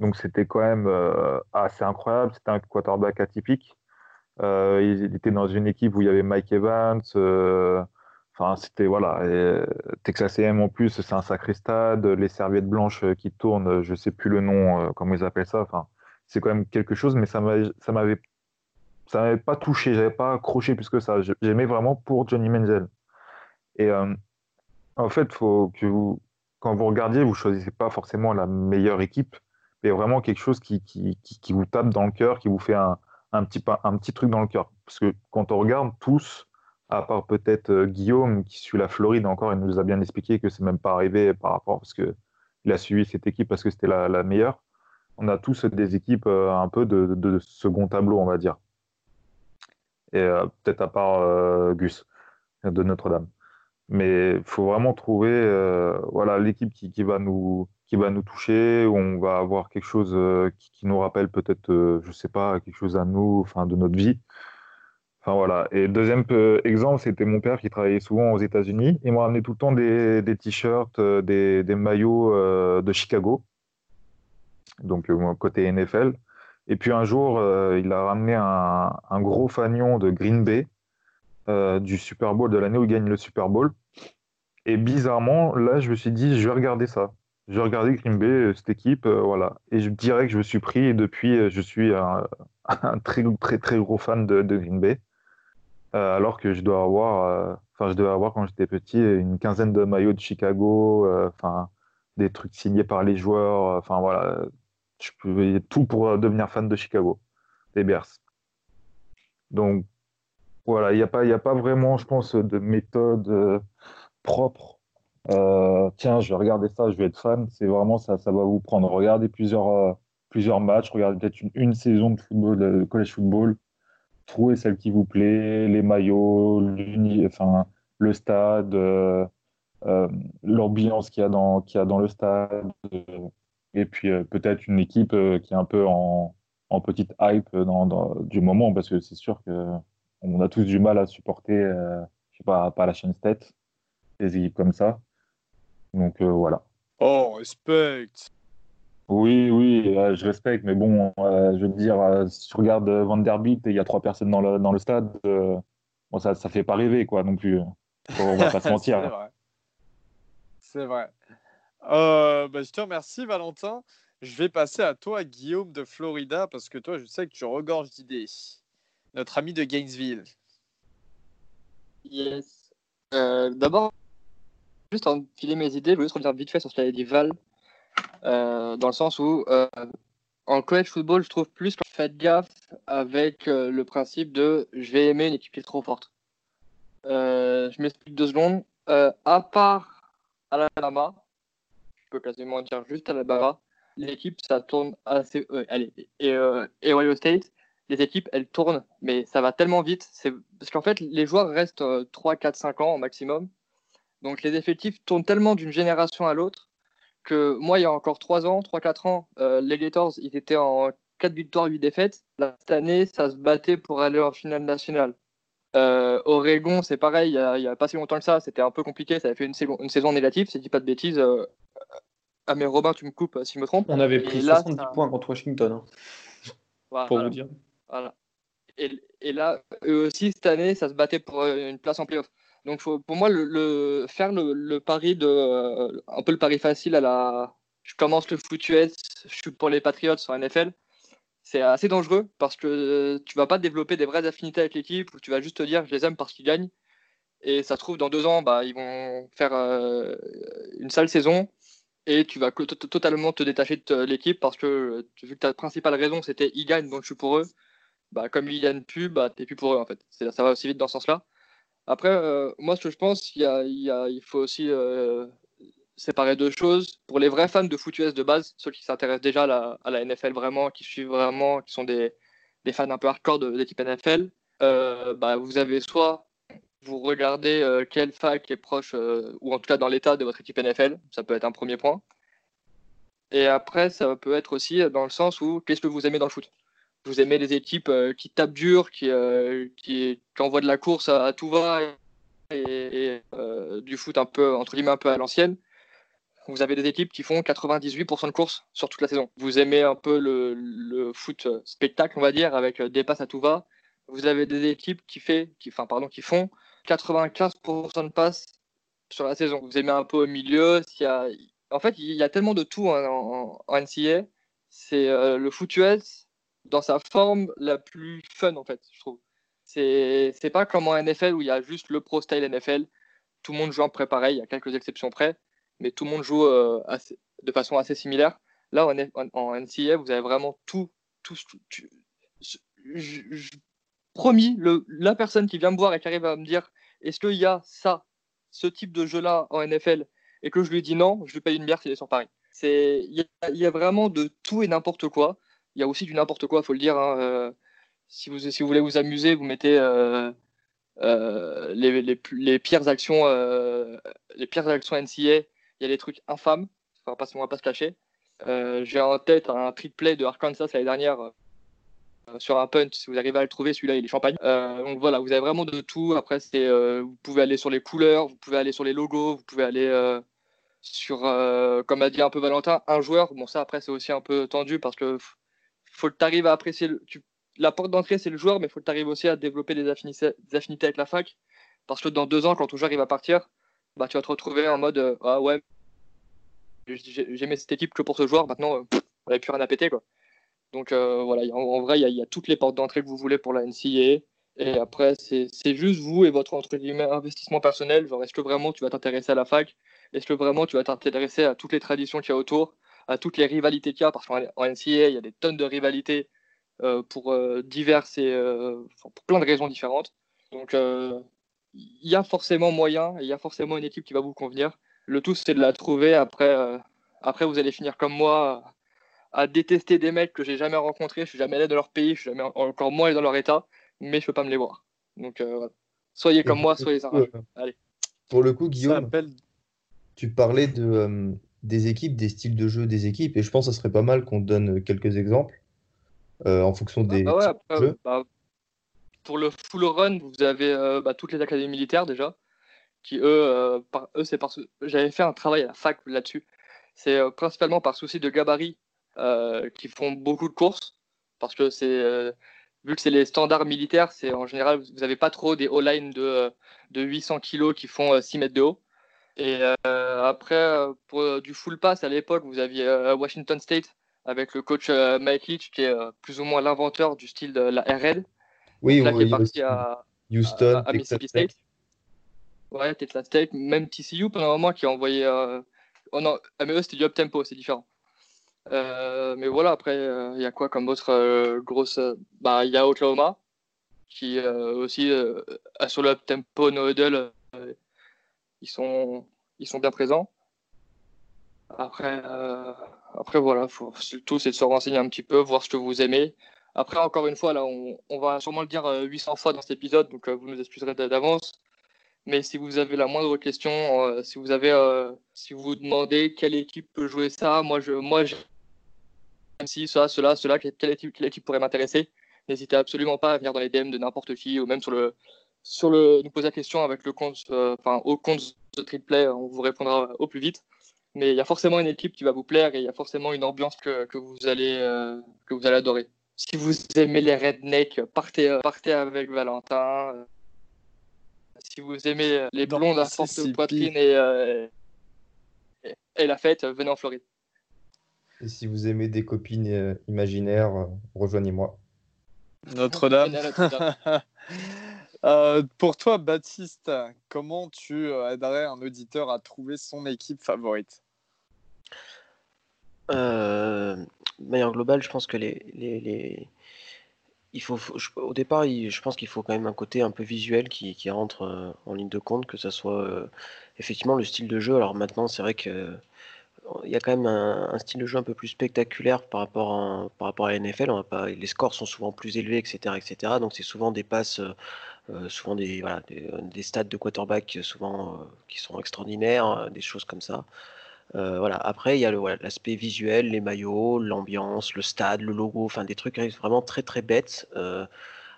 Donc c'était quand même euh, assez incroyable. C'était un quarterback atypique. Euh, il était dans une équipe où il y avait Mike Evans. Euh, enfin, c'était voilà. Texas A&M en plus, c'est un sacré stade. Les serviettes blanches qui tournent, je sais plus le nom, comment ils appellent ça. Enfin, c'est quand même quelque chose, mais ça m'avait, ça m'avait pas touché. J'avais pas accroché plus que ça. J'aimais vraiment pour Johnny Menzel. Et en fait, faut que vous, quand vous regardiez, vous choisissez pas forcément la meilleure équipe c'est vraiment quelque chose qui, qui, qui, vous tape dans le cœur, qui vous fait un, un, petit, un petit truc dans le cœur. Parce que quand on regarde tous, à part peut-être euh, Guillaume qui suit la Floride encore, il nous a bien expliqué que c'est même pas arrivé par rapport parce que il a suivi cette équipe parce que c'était la, meilleure. On a tous des équipes euh, un peu de, de, second tableau, on va dire. Et euh, peut-être à part Gus de Notre-Dame. Mais il faut vraiment trouver voilà l'équipe qui, qui, va nous qui va nous toucher, où on va avoir quelque chose euh, qui, nous rappelle peut-être, euh, je sais pas, quelque chose à nous, enfin de notre vie. Enfin voilà. Et deuxième euh, exemple, c'était mon père qui travaillait souvent aux États-Unis. Il m'a ramené tout le temps des, des t-shirts, des, des, maillots de Chicago, donc côté NFL. Et puis un jour, il a ramené un, un, gros fanion de Green Bay du Super Bowl de l'année où il gagne le Super Bowl. Et bizarrement, là, je me suis dit, je vais regarder ça. J'ai regardé Green Bay, euh, cette équipe, euh, voilà. Et je dirais que je me suis pris, et depuis, euh, je suis un, très, très, très gros fan de, Green Bay. alors que je dois avoir, enfin, je devais avoir quand j'étais petit une quinzaine de maillots de Chicago, enfin, des trucs signés par les joueurs, enfin, voilà. Je pouvais tout pour devenir fan de Chicago, des Bears. Donc, voilà, il n'y a, pas, a pas vraiment, je pense, de méthode propre euh, tiens, je vais regarder ça, je vais être fan. C'est vraiment ça, ça va vous prendre. Regardez plusieurs, euh, plusieurs matchs, regardez peut-être une, saison de football, de college football, trouvez celle qui vous plaît, les maillots, enfin, le stade, euh, l'ambiance qu'il y, a dans, y a dans le stade, et puis peut-être une équipe qui est un peu en, en petite hype dans, du moment, parce que c'est sûr qu'on a tous du mal à supporter, je sais pas, pas la chaîne State, des équipes comme ça. Donc euh, voilà. Oh, respect Oui, oui, euh, je respecte, mais bon, euh, je veux dire, si tu regardes Vanderbilt et il y a trois personnes dans le, dans le stade, bon, ça ne fait pas rêver, quoi, non plus. On va pas se mentir. C'est vrai. Bah, je te remercie, Valentin. Je vais passer à toi, Guillaume de Florida, parce que toi, je sais que tu regorges d'idées. Notre ami de Gainesville. Yes. D'abord, juste en filer mes idées, je voulais juste revenir vite fait sur ce qu'a dit Val, euh, dans le sens où euh, en college football, je trouve plus qu'on fait gaffe avec euh, le principe de je vais aimer une équipe qui est trop forte. je m'explique deux secondes. à part Alabama, je peux quasiment dire juste Alabama, l'équipe ça tourne assez. allez, et, et Ohio State, les équipes elles tournent, mais ça va tellement vite. Parce qu'en fait, les joueurs restent 3, 4, 5 ans au maximum. Donc les effectifs tournent tellement d'une génération à l'autre que moi, il y a encore 3 ans, 3-4 ans, euh, les Gators, ils étaient en 4 victoires, 8 défaites. cette année, ça se battait pour aller en finale nationale. Euh, Oregon, c'est pareil, il n'y a, pas si longtemps que ça, c'était un peu compliqué, ça avait fait une, saison, une saison négative, si je dis pas de bêtises. Euh, ah mais Robin, tu me coupes si je me trompe. On avait pris 70 points contre Washington, hein, pour vous dire. Et, là, eux aussi, cette année, ça se battait pour une place en playoff. Donc pour moi, faire le, pari de un peu le pari facile à la je commence le foot US, je suis pour les Patriots sur NFL. C'est assez dangereux parce que tu vas pas développer des vraies affinités avec l'équipe ou tu vas juste te dire je les aime parce qu'ils gagnent. Et ça se trouve, dans deux ans, bah, ils vont faire euh, une sale saison et tu vas totalement te détacher de l'équipe parce que vu que ta principale raison c'était ils gagnent donc je suis pour eux, bah, comme ils gagnent plus, bah, t'es plus pour eux en fait. Ça va aussi vite dans ce sens-là. Après, euh, moi ce que je pense, il, y a, il, faut aussi euh, séparer deux choses. Pour les vrais fans de foot US de base, ceux qui s'intéressent déjà à la, NFL vraiment, qui suivent vraiment, qui sont des, fans un peu hardcore de, l'équipe NFL, bah, vous avez soit vous regardez euh, quelle fac est proche, euh, ou en tout cas dans l'état de votre équipe NFL. Ça peut être un premier point. Et après, ça peut être aussi dans le sens où qu'est-ce que vous aimez dans le foot? Vous aimez les équipes euh, qui tapent dur, qui, qui, envoient de la course à, tout va et, du foot un peu, entre guillemets, un peu à l'ancienne. Vous avez des équipes qui font 98% de courses sur toute la saison. Vous aimez un peu le, foot spectacle, on va dire, avec des passes à tout va. Vous avez des équipes qui, qui, qui font 95% de passes sur la saison. Vous aimez un peu au milieu. En fait, il y a tellement de tout en, NCA. C'est euh, le foot US dans sa forme la plus fun, en fait, je trouve. C'est pas comme en NFL où il y a juste le pro style NFL. Tout le monde joue en pré pareil, il y a quelques exceptions près, mais tout le monde joue euh, de façon assez similaire. Là, en, en, NCA, vous avez vraiment tout. tout, promis, le, la personne qui vient me voir et qui arrive à me dire est-ce qu'il y a ça, ce type de jeu-là en NFL, et que je lui dis non, je lui paye une bière s'il est sur Paris. Il y, a vraiment de tout et n'importe quoi. Il y a aussi du n'importe quoi, faut le dire. Hein, euh, si, vous, si vous voulez vous amuser, vous mettez euh, euh, les, les, pires actions, les pires actions NCA. Il y a des trucs infâmes, on va pas, va pas se cacher. J'ai en tête un triple de Arkansas l'année dernière sur un punt, si vous arrivez à le trouver, celui-là, il est champagne. Donc voilà, vous avez vraiment de tout. Après, vous pouvez aller sur les couleurs, vous pouvez aller sur les logos, vous pouvez aller sur, comme a dit un peu Valentin, un joueur. Bon, ça, après, c'est aussi un peu tendu parce que faut que tu arrives à apprécier. la porte d'entrée, c'est le joueur, mais il faut que tu arrives aussi à développer des affinités, avec la fac. Parce que dans deux ans, quand ton joueur il va partir, bah, tu vas te retrouver en mode Ah ouais, j'aimais cette équipe que pour ce joueur, maintenant, on n'avait plus rien à péter. Quoi. Donc euh, voilà, en, vrai, il y, a toutes les portes d'entrée que vous voulez pour la NCA. Et après, c'est juste vous et votre investissement personnel. Genre, est-ce que vraiment tu vas t'intéresser à la fac? Est-ce que vraiment tu vas t'intéresser à toutes les traditions qu'il y a autour, à toutes les rivalités qu'il y a Parce qu'en NCA, il y a des tonnes de rivalités euh, pour euh, diverses et pour plein de raisons différentes. Donc, il y a forcément moyen, il y a forcément une équipe qui va vous convenir. Le tout, c'est de la trouver. Après, après, vous allez finir comme moi à détester des mecs que j'ai jamais rencontrés, je suis jamais allé dans leur pays, je suis jamais encore moins allé dans leur état, mais je peux pas me les voir. Donc euh, soyez comme moi, soyez un Allez. Pour le coup, Guillaume, tu parlais de, euh, des équipes, des styles de jeu des équipes, et je pense que ce serait pas mal qu'on donne quelques exemples euh, en fonction ah, des bah jeux. Bah, pour le full run, vous avez bah, toutes les académies militaires déjà, qui eux, par, eux c'est parce que j'avais fait un travail à la fac là-dessus. C'est principalement par souci de gabarit euh, qui font beaucoup de courses parce que c'est euh, vu que c'est les standards militaires, c'est en général vous n'avez pas trop des all-line de, de 800 kg qui font 6 euh, mètres de haut. Et après, pour du full pass, à l'époque, vous aviez Washington State avec le coach Mike Leach, qui est plus ou moins l'inventeur du style de la RL. Oui, là, qui est parti à, Houston, à, Mississippi State. Ouais, Texas State, même TCU pendant un moment qui a envoyé. Oh non, mais eux, c'était du up tempo, c'est différent. Euh, mais voilà, après, il euh, y a quoi comme autre euh, grosse. Bah, il y a Oklahoma, qui aussi, sur le tempo no huddle, ils, sont, ils sont bien présents. Après, après voilà, faut, tout c'est de se renseigner un petit peu, voir ce que vous aimez. Après, encore une fois, là, on, va sûrement le dire 800 fois dans cet épisode, donc vous nous excuserez d'avance. Mais si vous avez la moindre question, si vous avez, si vous vous demandez quelle équipe peut jouer ça, moi, je, moi, si ça, cela, cela, quelle équipe, pourrait m'intéresser, n'hésitez absolument pas à venir dans les DM de n'importe qui ou même sur le, sur le, nous poser la question avec le compte, euh, enfin, au compte de Triplay, on vous répondra au plus vite. Mais il y a forcément une équipe qui va vous plaire et il y a forcément une ambiance que, que vous, allez, euh, que vous allez adorer. Si vous aimez les rednecks, partez, euh, partez avec Valentin. Si vous aimez les blondes à force de poitrine et, et, et la fête, venez en Floride. Et si vous aimez des copines euh, imaginaires, euh, rejoignez-moi. Notre-Dame. Euh, pour toi, Baptiste, comment tu euh, aiderais un auditeur à trouver son équipe favorite? Euh, de manière globale, je pense que les, les, il faut, au départ, il- je pense qu'il faut quand même un côté un peu visuel qui, qui rentre en ligne de compte, que ça soit effectivement le style de jeu. Alors maintenant, c'est vrai que il y a quand même un, style de jeu un peu plus spectaculaire par rapport à, par rapport à la NFL. Les scores sont souvent plus élevés, etc., etc. Donc c'est souvent des passes, souvent des, voilà, des, stats de quarterback euh, souvent euh, qui sont extraordinaires, euh, des choses comme ça. Euh, voilà. Après, il y a l'aspect visuel, les maillots, l'ambiance, le stade, le logo, enfin des trucs vraiment très très bêtes. Euh,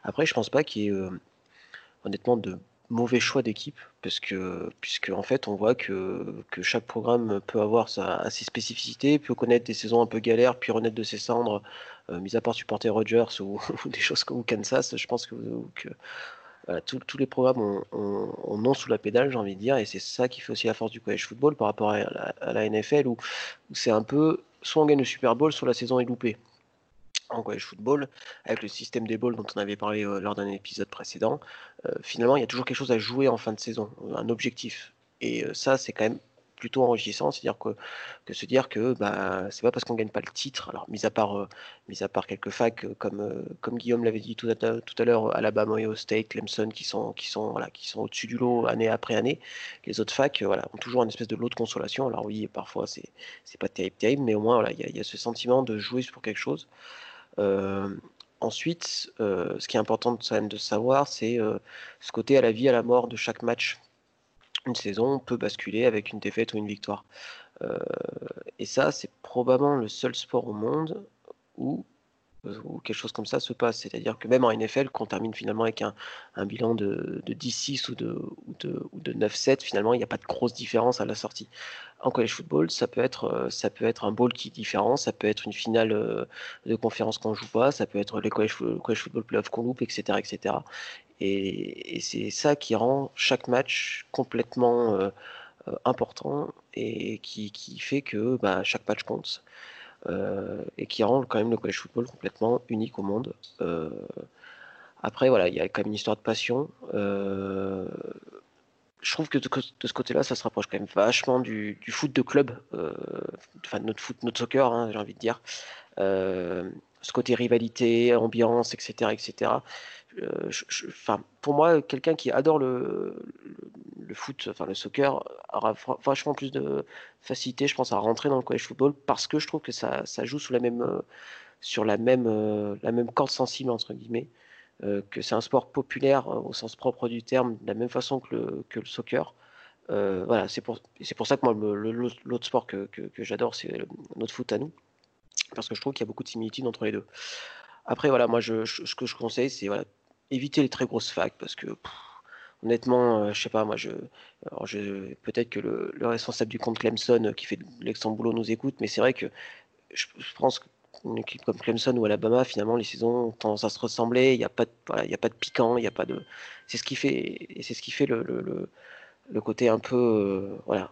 après, je pense pas qu'il y ait euh, honnêtement de mauvais choix d'équipe parce que puisque en fait on voit que, que chaque programme peut avoir sa ses spécificités, peut connaître des saisons un peu galères, puis renaître de ses cendres, euh, mis à part supporter Rogers ou, ou des choses comme Kansas, je pense que, que voilà, tous- les programmes ont, ont, ont nom sous la pédale, j'ai envie de dire, et c'est ça qui fait aussi la force du college football par rapport à la, NFL où, c'est un peu soit on gagne le Super Bowl, soit la saison est loupée. En college football, avec le système des balls dont on avait parlé euh, lors d'un épisode précédent, euh, finalement il y a toujours quelque chose à jouer en fin de saison, un objectif. Et euh, ça, c'est quand même plutôt enrichissant, c'est-à-dire que, que se dire que bah, c'est pas parce qu'on gagne pas le titre, alors mis à part, euh, mis à part quelques facs euh, comme, euh, comme Guillaume l'avait dit tout à, tout à l'heure, Alabama, Ohio State, Clemson, qui sont, qui sont, voilà, qui sont au-dessus du lot année après année, les autres facs voilà, ont toujours une espèce de lot de consolation. Alors oui, parfois c'est c'est pas terrible, terrible, mais au moins voilà, il y, a- il y a ce sentiment de jouer pour quelque chose. Ensuite, ce qui est important même de savoir, c'est ce côté à la vie, à la mort de chaque match. Une saison peut basculer avec une défaite ou une victoire. Euh, et ça, c'est probablement le seul sport au monde où, euh, où quelque chose comme ça se passe. C'est-à-dire que même en NFL, qu'on termine finalement avec un, bilan de, de 10-6 ou de, ou de, ou de 9-7, finalement, il n'y a pas de grosse différence à la sortie. En college football, ça peut être, euh, ça peut être un bowl qui est différent, ça peut être une finale de conférence qu'on joue pas, ça peut être les college, college football playoff qu'on loupe, etc., etc. Et, c'est ça qui rend chaque match complètement euh, euh, important et qui, fait que bah, chaque match compte euh, et qui rend quand même le college football complètement unique au monde. Après, voilà, il y a quand même une histoire de passion. Je trouve que de, ce côté-là, ça se rapproche quand même vachement du, foot de club, enfin notre foot, notre soccer, hein, j'ai envie de dire. Ce côté rivalité, ambiance, etc., etc. Euh, pour moi, quelqu'un qui adore le, foot, enfin le soccer, aura vachement plus de facilité, je pense, à rentrer dans le college football parce que je trouve que ça, joue euh, sur la même, euh, la même corde sensible entre guillemets. euh, que c'est un sport populaire au sens propre du terme, de la même façon que le, soccer. Voilà, c'est pour, ça que moi, l'autre sport que, j'adore, c'est notre foot à nous, parce que je trouve qu'il y a beaucoup de similitudes entre les deux. Après, voilà, moi, ce que je conseille, c'est éviter les très grosses facs, parce que honnêtement, euh, je sais pas, moi, je, peut-être que le, le responsable du compte Clemson euh, qui fait l'excellent boulot nous écoute, mais c'est vrai que je, pense qu'une équipe comme Clemson ou Alabama, finalement, les saisons ont tendance à se ressembler. Il n'y a pas de, a pas de piquant, il y a pas de. C'est ce qui fait, et c'est ce qui fait le- le côté un peu, euh, voilà,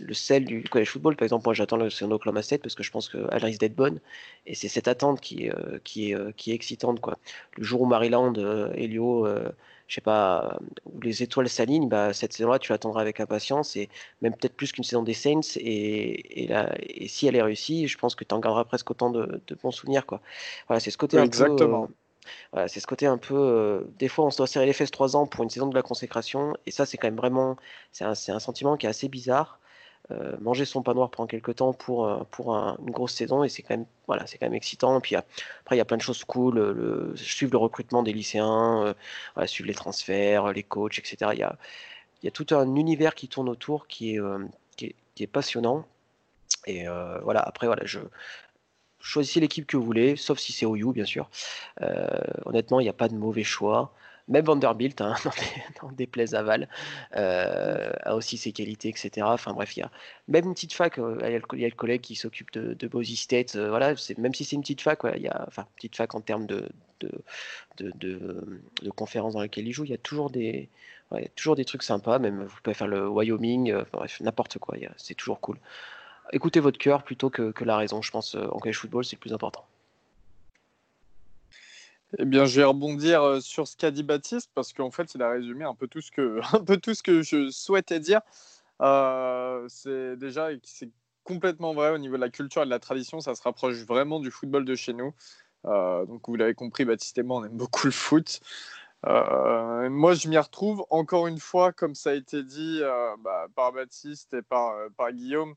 le, sel du college football. Par exemple, moi, j'attends le en Oklahoma State parce que je pense qu'elle risque d'être bonne, et c'est cette attente qui est, euh, qui est, euh, qui est excitante, quoi. Le jour où Maryland, euh, Elio, euh, je sais pas, où les étoiles s'alignent, bah, cette saison-là, tu l'attendras avec impatience et même peut-être plus qu'une saison des Saints. Et, et, là, et si elle est réussie, je pense que tu en garderas presque autant de, bons souvenirs. Quoi. Voilà, c'est ce côté Exactement. C'est ce côté un peu. des fois, on se doit serrer les fesses trois ans pour une saison de la consécration. Et ça, c'est quand même vraiment. C'est un, un sentiment qui est assez bizarre. Manger son pain noir pendant quelques temps pour, pour un- une grosse saison et c'est quand même voilà c'est quand même excitant puis après il y a plein de choses cool le, le- suivre le recrutement des lycéens euh, suivre les transferts les coachs etc il y a, y a tout un univers qui tourne autour qui est, qui est, passionnant et voilà après voilà je choisissez l'équipe que vous voulez sauf si c'est OU bien sûr Euh, honnêtement il n'y a pas de mauvais choix même Vanderbilt, hein, n'en déplaise à Val, euh, a aussi ses qualités, etc. Enfin bref, il y a même une petite fac, euh, il y a le, collègue qui s'occupe de, de Boise State, voilà, même si c'est une petite fac, y a, enfin, petite fac en termes de, conférences dans lesquelles il joue, il y a toujours des, toujours des trucs sympas, même vous pouvez faire le Wyoming, bref, n'importe quoi, c'est toujours cool. Écoutez votre cœur plutôt que, que la raison. Je pense en college football, c'est le plus important. Eh bien, je vais rebondir euh, sur ce qu'a dit Baptiste parce qu'en fait, il a résumé un peu tout ce que, un peu tout ce que je souhaitais dire. Euh, c'est déjà c'est complètement vrai au niveau de la culture et de la tradition. Ça se rapproche vraiment du football de chez nous. Euh, donc, vous l'avez compris, Baptiste et moi, on aime beaucoup le foot. moi, je m'y retrouve encore une fois, comme ça a été dit bah, par Baptiste et par, par Guillaume.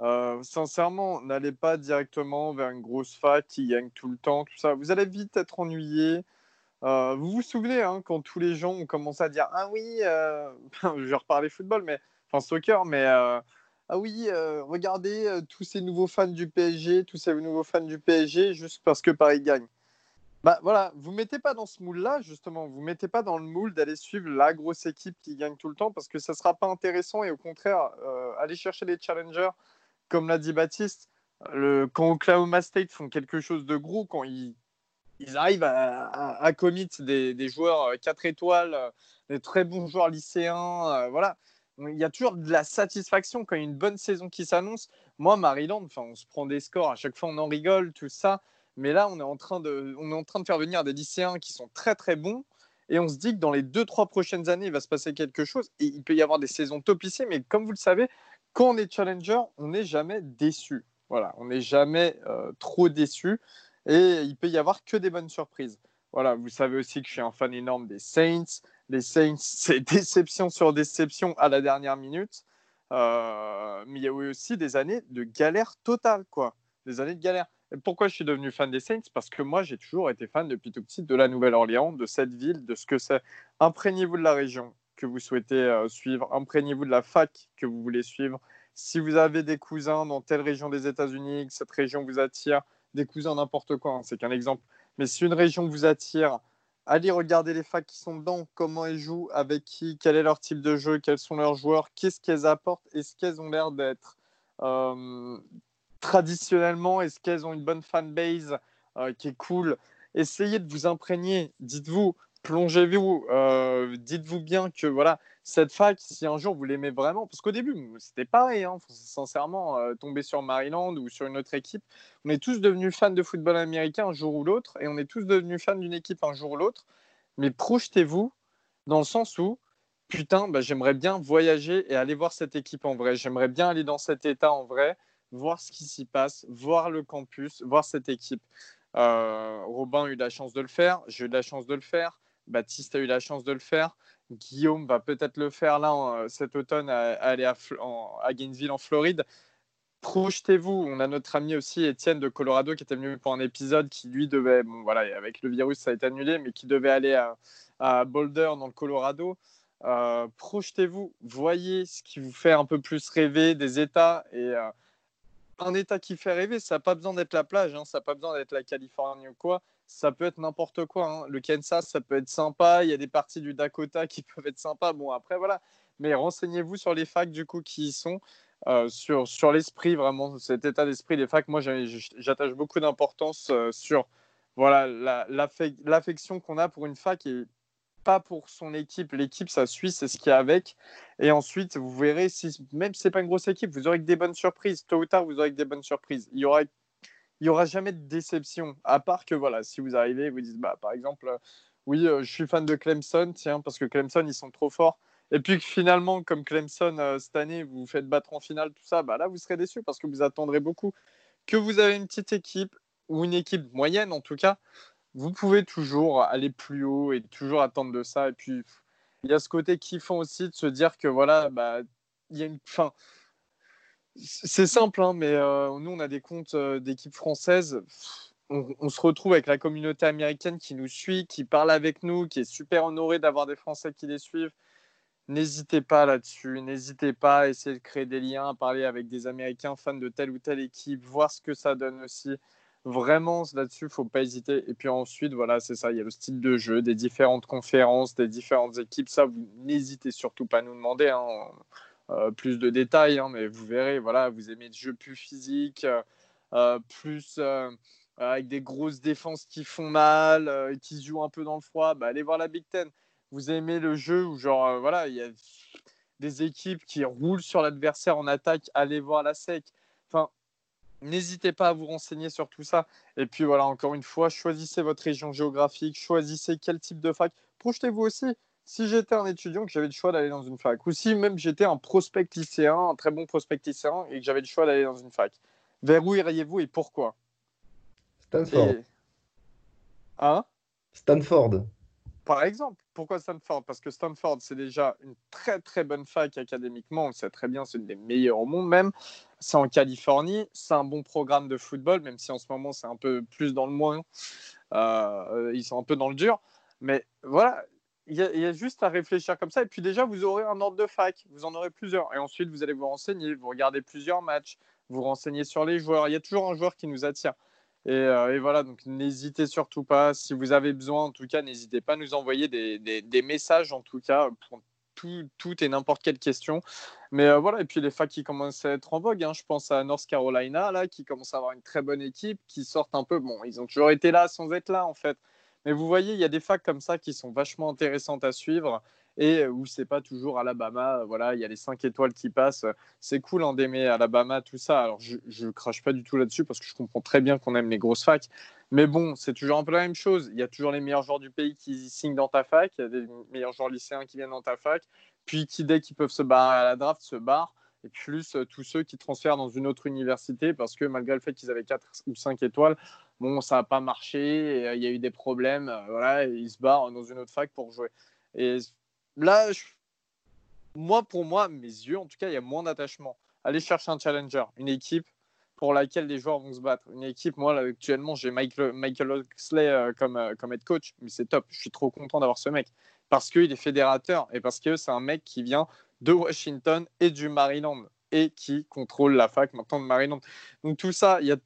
Euh, sincèrement, n'allez pas directement vers une grosse fac qui gagne tout le temps, tout ça. Vous allez vite être ennuyé. Euh, vous vous souvenez hein, quand tous les gens ont commencé à dire Ah oui, euh... je vais reparler football, mais enfin soccer, mais Ah oui, regardez tous ces nouveaux fans du PSG, tous ces nouveaux fans du PSG juste parce que Paris gagne. Bah voilà, vous mettez pas dans ce moule-là, justement, vous mettez pas dans le moule d'aller suivre la grosse équipe qui gagne tout le temps parce que ça sera pas intéressant et au contraire, aller chercher les challengers comme l'a dit Baptiste, le, quand Oklahoma State font quelque chose de gros, quand ils, arrivent à, à, commit des, joueurs 4 euh, étoiles, euh, des très bons joueurs lycéens, euh, voilà. Il y a toujours de la satisfaction quand il y a une bonne saison qui s'annonce. Moi, Maryland, on se prend des scores, à chaque fois on en rigole, tout ça. Mais là, on est en train de, on est en train de faire venir des lycéens qui sont très très bons. Et on se dit que dans les 2-3 prochaines années, il va se passer quelque chose. Et il peut y avoir des saisons topissées. Mais comme vous le savez, quand on est challenger, on n'est jamais déçu. Voilà, on n'est jamais euh, trop déçu et il peut y avoir que des bonnes surprises. Voilà, vous savez aussi que je suis un fan énorme des Saints. Les Saints, c'est déception sur déception à la dernière minute. Euh, mais il y a eu aussi des années de galère totale, quoi. Des années de galère. Et pourquoi je suis devenu fan des Saints? Parce que moi, j'ai toujours été fan depuis tout petit de la Nouvelle-Orléans, de cette ville, de ce que c'est. Imprégnez-vous de la région que vous souhaitez euh, suivre, imprégnez-vous de la fac que vous voulez suivre. Si vous avez des cousins dans telle région des États-Unis, que cette région vous attire, des cousins n'importe quoi, hein, c'est qu'un exemple. Mais si une région vous attire, allez regarder les facs qui sont dedans, comment elles jouent, avec qui, quel est leur type de jeu, quels sont leurs joueurs, qu'est-ce qu'elles apportent, est-ce qu'elles ont l'air d'être euh, traditionnellement, est-ce qu'elles ont une bonne fanbase euh, qui est cool. Essayez de vous imprégner. Dites-vous, plongez-vous, euh, dites-vous bien que voilà, cette fac, si un jour vous l'aimez vraiment, parce qu'au début, c'était pareil, hein, sincèrement, euh, tomber sur Maryland ou sur une autre équipe, on est tous devenus fans de football américain un jour ou l'autre, et on est tous devenus fans d'une équipe un jour ou l'autre, mais projetez-vous dans le sens où, putain, bah, j'aimerais bien voyager et aller voir cette équipe en vrai, j'aimerais bien aller dans cet état en vrai, voir ce qui s'y passe, voir le campus, voir cette équipe. Euh, Robin a eu la chance de le faire, j'ai eu la chance de le faire. Baptiste a eu la chance de le faire. Guillaume va peut-être le faire là euh, cet automne à, aller à, Gainesville en Floride. Projetez-vous, on a notre ami aussi Étienne de Colorado qui était venu pour un épisode qui lui devait, bon voilà, avec le virus ça a été annulé, mais qui devait aller à, Boulder dans le Colorado. Euh, projetez-vous, voyez ce qui vous fait un peu plus rêver des États et euh, un État qui fait rêver, ça n'a pas besoin d'être la plage, hein, ça n'a pas besoin d'être la Californie ou quoi ça peut être n'importe quoi. Hein. Le Kansas, ça peut être sympa. Il y a des parties du Dakota qui peuvent être sympas. Bon, après, voilà. Mais renseignez-vous sur les facs, du coup, qui y sont, euh, sur, sur l'esprit, vraiment, cet état d'esprit des facs. Moi, j'attache beaucoup d'importance euh, sur voilà, l'affection qu'on a pour une fac et pas pour son équipe. L'équipe, ça suit, c'est ce qu'il y a avec. Et ensuite, vous verrez, si, même si ce n'est pas une grosse équipe, vous aurez que des bonnes surprises. Tôt ou tard, vous aurez que des bonnes surprises. Il y aura il n'y aura jamais de déception. À part que, voilà, si vous arrivez vous dites, bah, par exemple, euh, oui, euh, je suis fan de Clemson, tiens, parce que Clemson, ils sont trop forts. Et puis que finalement, comme Clemson, euh, cette année, vous vous faites battre en finale, tout ça, bah là, vous serez déçu parce que vous attendrez beaucoup. Que vous avez une petite équipe, ou une équipe moyenne en tout cas, vous pouvez toujours aller plus haut et toujours attendre de ça. Et puis, il y a ce côté kiffant aussi de se dire que, voilà, bah, il y a une fin c'est simple, hein, mais euh, nous, on a des comptes euh, d'équipes françaises. On, se retrouve avec la communauté américaine qui nous suit, qui parle avec nous, qui est super honorée d'avoir des Français qui les suivent. N'hésitez pas là-dessus, n'hésitez pas à essayer de créer des liens, à parler avec des Américains fans de telle ou telle équipe, voir ce que ça donne aussi. Vraiment, là-dessus, il faut pas hésiter. Et puis ensuite, voilà, c'est ça, il y a le style de jeu, des différentes conférences, des différentes équipes. Ça, vous n'hésitez surtout pas à nous demander. Hein. Plus de détails, hein, mais vous verrez, voilà, vous aimez des jeux plus physiques, euh, euh, plus avec des grosses défenses qui font mal, qui jouent un peu dans le froid, bah, allez voir la Big Ten. Vous aimez le jeu où, genre, voilà, il y a des équipes qui roulent sur l'adversaire en attaque, allez voir la SEC. Enfin, n'hésitez pas à vous renseigner sur tout ça. Et puis voilà, encore une fois, choisissez votre région géographique, choisissez quel type de fac. Projetez-vous aussi. Si j'étais un étudiant, que j'avais le choix d'aller dans une fac, ou si même j'étais un prospect lycéen, un très bon prospect lycéen, et que j'avais le choix d'aller dans une fac, vers où iriez-vous et pourquoi? Stanford. Et- Hein? Stanford. Par exemple, pourquoi Stanford? Parce que Stanford, c'est déjà une très très bonne fac académiquement, on le sait très bien, c'est une des meilleures au monde même. C'est en Californie, c'est un bon programme de football, même si en ce moment c'est un peu plus dans le moins. Euh, ils sont un peu dans le dur. Mais voilà, il y, a, juste à réfléchir comme ça. Et puis déjà, vous aurez un ordre de fac, vous en aurez plusieurs. Et ensuite, vous allez vous renseigner, vous regardez plusieurs matchs, vous renseignez sur les joueurs. Il y a toujours un joueur qui nous attire. Et, euh, voilà, donc n'hésitez surtout pas. Si vous avez besoin, en tout cas, n'hésitez pas à nous envoyer des, messages, en tout cas, pour tout et n'importe quelle question. Mais euh, voilà, et puis les facs qui commencent à être en vogue. hein. Je pense à North Carolina, là, qui commence à avoir une très bonne équipe, qui sortent un peu. Bon, ils ont toujours été là sans être là, en fait. Mais vous voyez, il y a des facs comme ça qui sont vachement intéressantes à suivre et où c'est pas toujours Alabama. Voilà, il y a les 5 étoiles qui passent. C'est cool en d'aimer Alabama, tout ça. Alors, je, je crache pas du tout là-dessus parce que je comprends très bien qu'on aime les grosses facs. Mais bon, c'est toujours un peu la même chose. Il y a toujours les meilleurs joueurs du pays qui signent dans ta fac. Il y a des meilleurs joueurs lycéens qui viennent dans ta fac. Puis qui, dès qu'ils peuvent se barrer à la draft, se barrent. Et plus euh, tous ceux qui transfèrent dans une autre université parce que malgré le fait qu'ils avaient 4 ou 5 étoiles, bon, ça n'a pas marché. euh, Il y a eu des problèmes. euh, voilà, ils se barrent dans une autre fac pour jouer. Et là, je- moi, pour moi, mes yeux, en tout cas, il y a moins d'attachement. Allez chercher un challenger, une équipe pour laquelle les joueurs vont se battre. Une équipe, moi, actuellement, j'ai Michael, Michael Oxley euh, comme, comme head coach, mais c'est top. Je suis trop content d'avoir ce mec parce qu'il est fédérateur et parce que c'est un mec qui vient de Washington et du Maryland et qui contrôle la fac maintenant de Maryland. Donc, tout ça, il y a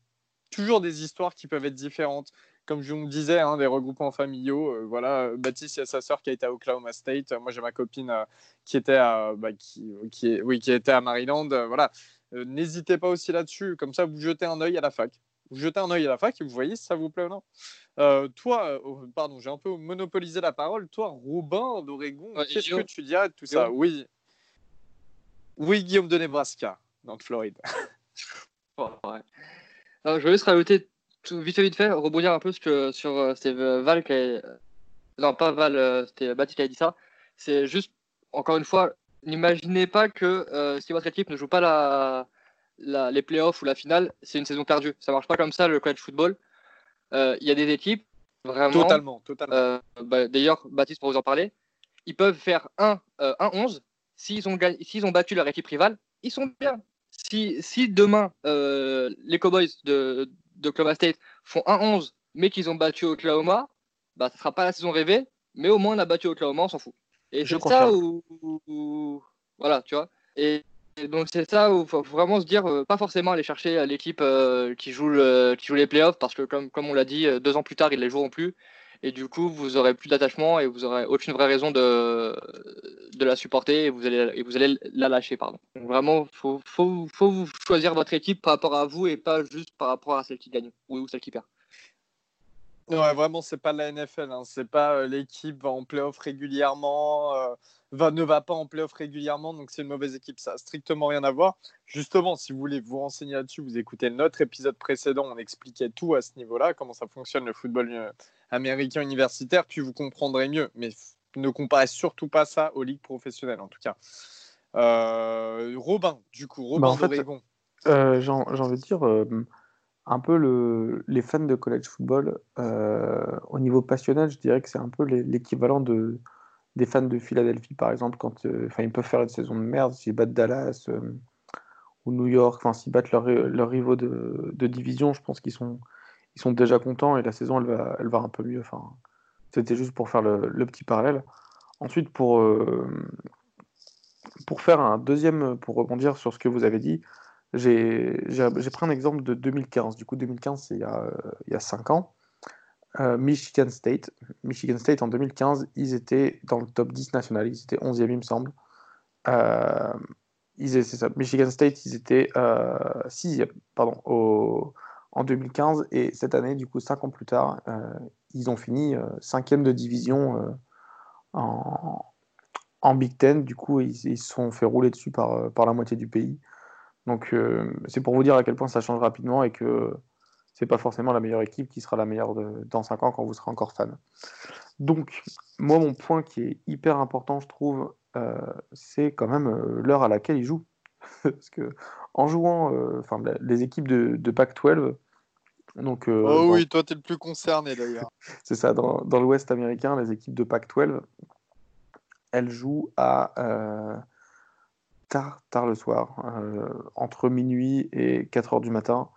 toujours des histoires qui peuvent être différentes comme je vous le disais, hein, des regroupements familiaux. euh, voilà, euh, Baptiste, il y a sa sœur qui a été à Oklahoma State. Euh, moi, j'ai ma copine euh, qui était à, bah, qui, oui, qui était à Maryland. Voilà, n'hésitez pas aussi là-dessus. Comme ça, vous jetez un œil à la fac. Vous jetez un œil à la fac et vous voyez si ça vous plaît ou non. Toi, oh, pardon, j'ai un peu monopolisé la parole. Toi, Robin d'Oregon, Ouais, qu'est-ce que tu dirais de tout ça? Oui, oui, Guillaume de Nebraska, dans le Floride. Ouais. Alors, je vais juste rajouter tout, vite fait, vite fait, rebondir un peu sur, que- sur euh, c'était euh, Val qui a- Non, pas Val, euh, c'était Baptiste qui a dit ça. C'est juste, encore une fois, n'imaginez pas que euh, si votre équipe ne joue pas la, la- les playoffs ou la finale, c'est une saison perdue. Ça marche pas comme ça, le college football. Euh, Il y a des équipes, vraiment. Totalement, totalement. Euh, bah, D'ailleurs, Baptiste, pour vous en parler, ils peuvent faire 1 euh, 1-11. S'ils ont, gagné- s'ils ont battu leur équipe rivale, ils sont bien. Si, si demain, euh, les Cowboys de, de Oklahoma State font 1-11, mais qu'ils ont battu Oklahoma, bah, ça sera pas la saison rêvée, mais au moins on a battu Oklahoma, on s'en fout. Et Je c'est ça où, Voilà, tu vois. Et, et donc c'est ça où il faut vraiment se dire, euh, pas forcément aller chercher euh, l'équipe euh, qui, joue le- qui joue les playoffs, parce que comme, comme on l'a dit, deux ans plus tard, ils les joueront plus. Et du coup, vous aurez plus d'attachement et vous aurez aucune vraie raison de, de la supporter et vous allez, et vous allez la lâcher. Pardon. Donc vraiment, il faut, faut, faut choisir votre équipe par rapport à vous et pas juste par rapport à celle qui gagne ou celle qui perd. Ouais, vraiment, c'est pas la NFL. Hein. C'est pas euh, l'équipe va en playoff régulièrement, euh, va, ne va pas en playoff régulièrement, donc c'est une mauvaise équipe. Ça a strictement rien à voir. Justement, si vous voulez vous renseigner là-dessus, vous écoutez notre épisode précédent, on expliquait tout à ce niveau-là, comment ça fonctionne le football euh, américain universitaire, puis vous comprendrez mieux. Mais ne comparez surtout pas ça aux ligues professionnelles, en tout cas. Euh, Robin, du coup, Robin Bah, en fait, d'Oregon. J'ai en- j'ai envie de dire, un peu le, les fans de college football, euh, au niveau passionnel, je dirais que c'est un peu l'équivalent de, des fans de Philadelphie, par exemple, quand euh, ils peuvent faire une saison de merde, s'ils battent Dallas euh, ou New York, s'ils battent leurs leurs rivaux de, de division, je pense qu'ils sont, ils sont déjà contents et la saison, elle va, elle va un peu mieux. Enfin, C'était juste pour faire le, le petit parallèle. Ensuite, pour, euh, pour faire un deuxième, pour rebondir sur ce que vous avez dit, j'ai pris un exemple de 2015. Du coup, 2015, c'est il euh, il y a 5 ans. Euh, Michigan State. Michigan State, en 2015, ils étaient dans le top 10 national. Ils étaient 11e, il me semble. Euh, ça. Michigan State, ils étaient euh, 6e, pardon, au, en 2015. Et cette année, du coup, 5 ans plus tard, euh, ils ont fini 5e de division euh, en, Big Ten. Du coup, ils se sont fait rouler dessus par, euh, par la moitié du pays. Donc euh, c'est pour vous dire à quel point ça change rapidement et que c'est pas forcément la meilleure équipe qui sera la meilleure de, dans 5 ans quand vous serez encore fan. Donc moi mon point qui est hyper important je trouve euh, c'est quand même euh, l'heure à laquelle ils jouent. Parce que en jouant enfin les équipes de, de Pac-12 donc, oh oui, toi, tu es le plus concerné d'ailleurs. c'est ça, dans, dans l'Ouest américain, les équipes de Pac-12, elles jouent à tard, tard le soir, euh, entre minuit et 4 heures du matin,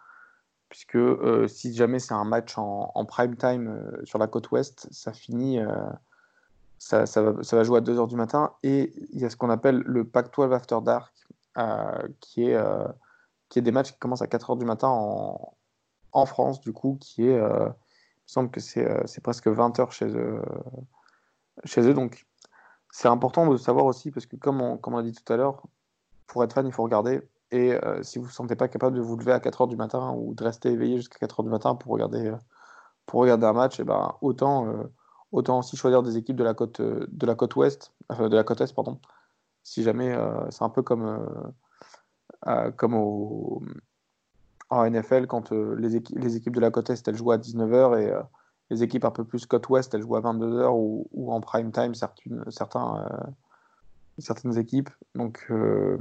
puisque euh, si jamais c'est un match en, prime time euh, sur la côte ouest, ça finit, ça, ça, va, ça, va, jouer à 2 heures du matin, et il y a ce qu'on appelle le Pac-12 After Dark, qui, est, qui est des matchs qui commencent à 4 heures du matin en, en France, du coup, qui est, il me semble que c'est presque 20 heures chez eux, chez eux. Donc c'est important de savoir aussi, parce que comme on, comme on a dit tout à l'heure, pour être fan, il faut regarder. Et euh, si vous ne vous sentez pas capable de vous lever à 4h du matin ou de rester éveillé jusqu'à 4h du matin pour regarder, euh, pour regarder un match, eh ben, autant, euh, autant aussi choisir des équipes de la côte, de la côte ouest, de la côte est, pardon. Si jamais c'est un peu comme, comme au, en NFL, quand les, les équipes de la côte est elles jouent à 19h et les équipes un peu plus côte ouest elles jouent à 22h ou, ou en prime time, certaines, certains certaines équipes. Donc, euh,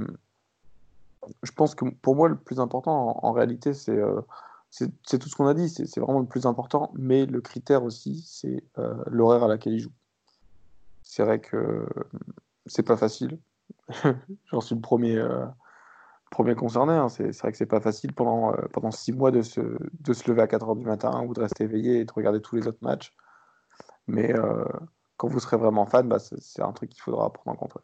je pense que pour moi, le plus important en, réalité, euh, c'est tout ce qu'on a dit. C'est vraiment le plus important. Mais le critère aussi, c'est euh, l'horaire à laquelle il joue. C'est vrai que c'est pas facile. J'en suis le premier, premier concerné. Hein. C'est vrai que c'est pas facile pendant, pendant six mois de se, de se lever à 4 h du matin ou de rester éveillé et de regarder tous les autres matchs. Mais quand vous serez vraiment fan, bah, c'est un truc qu'il faudra prendre en compte.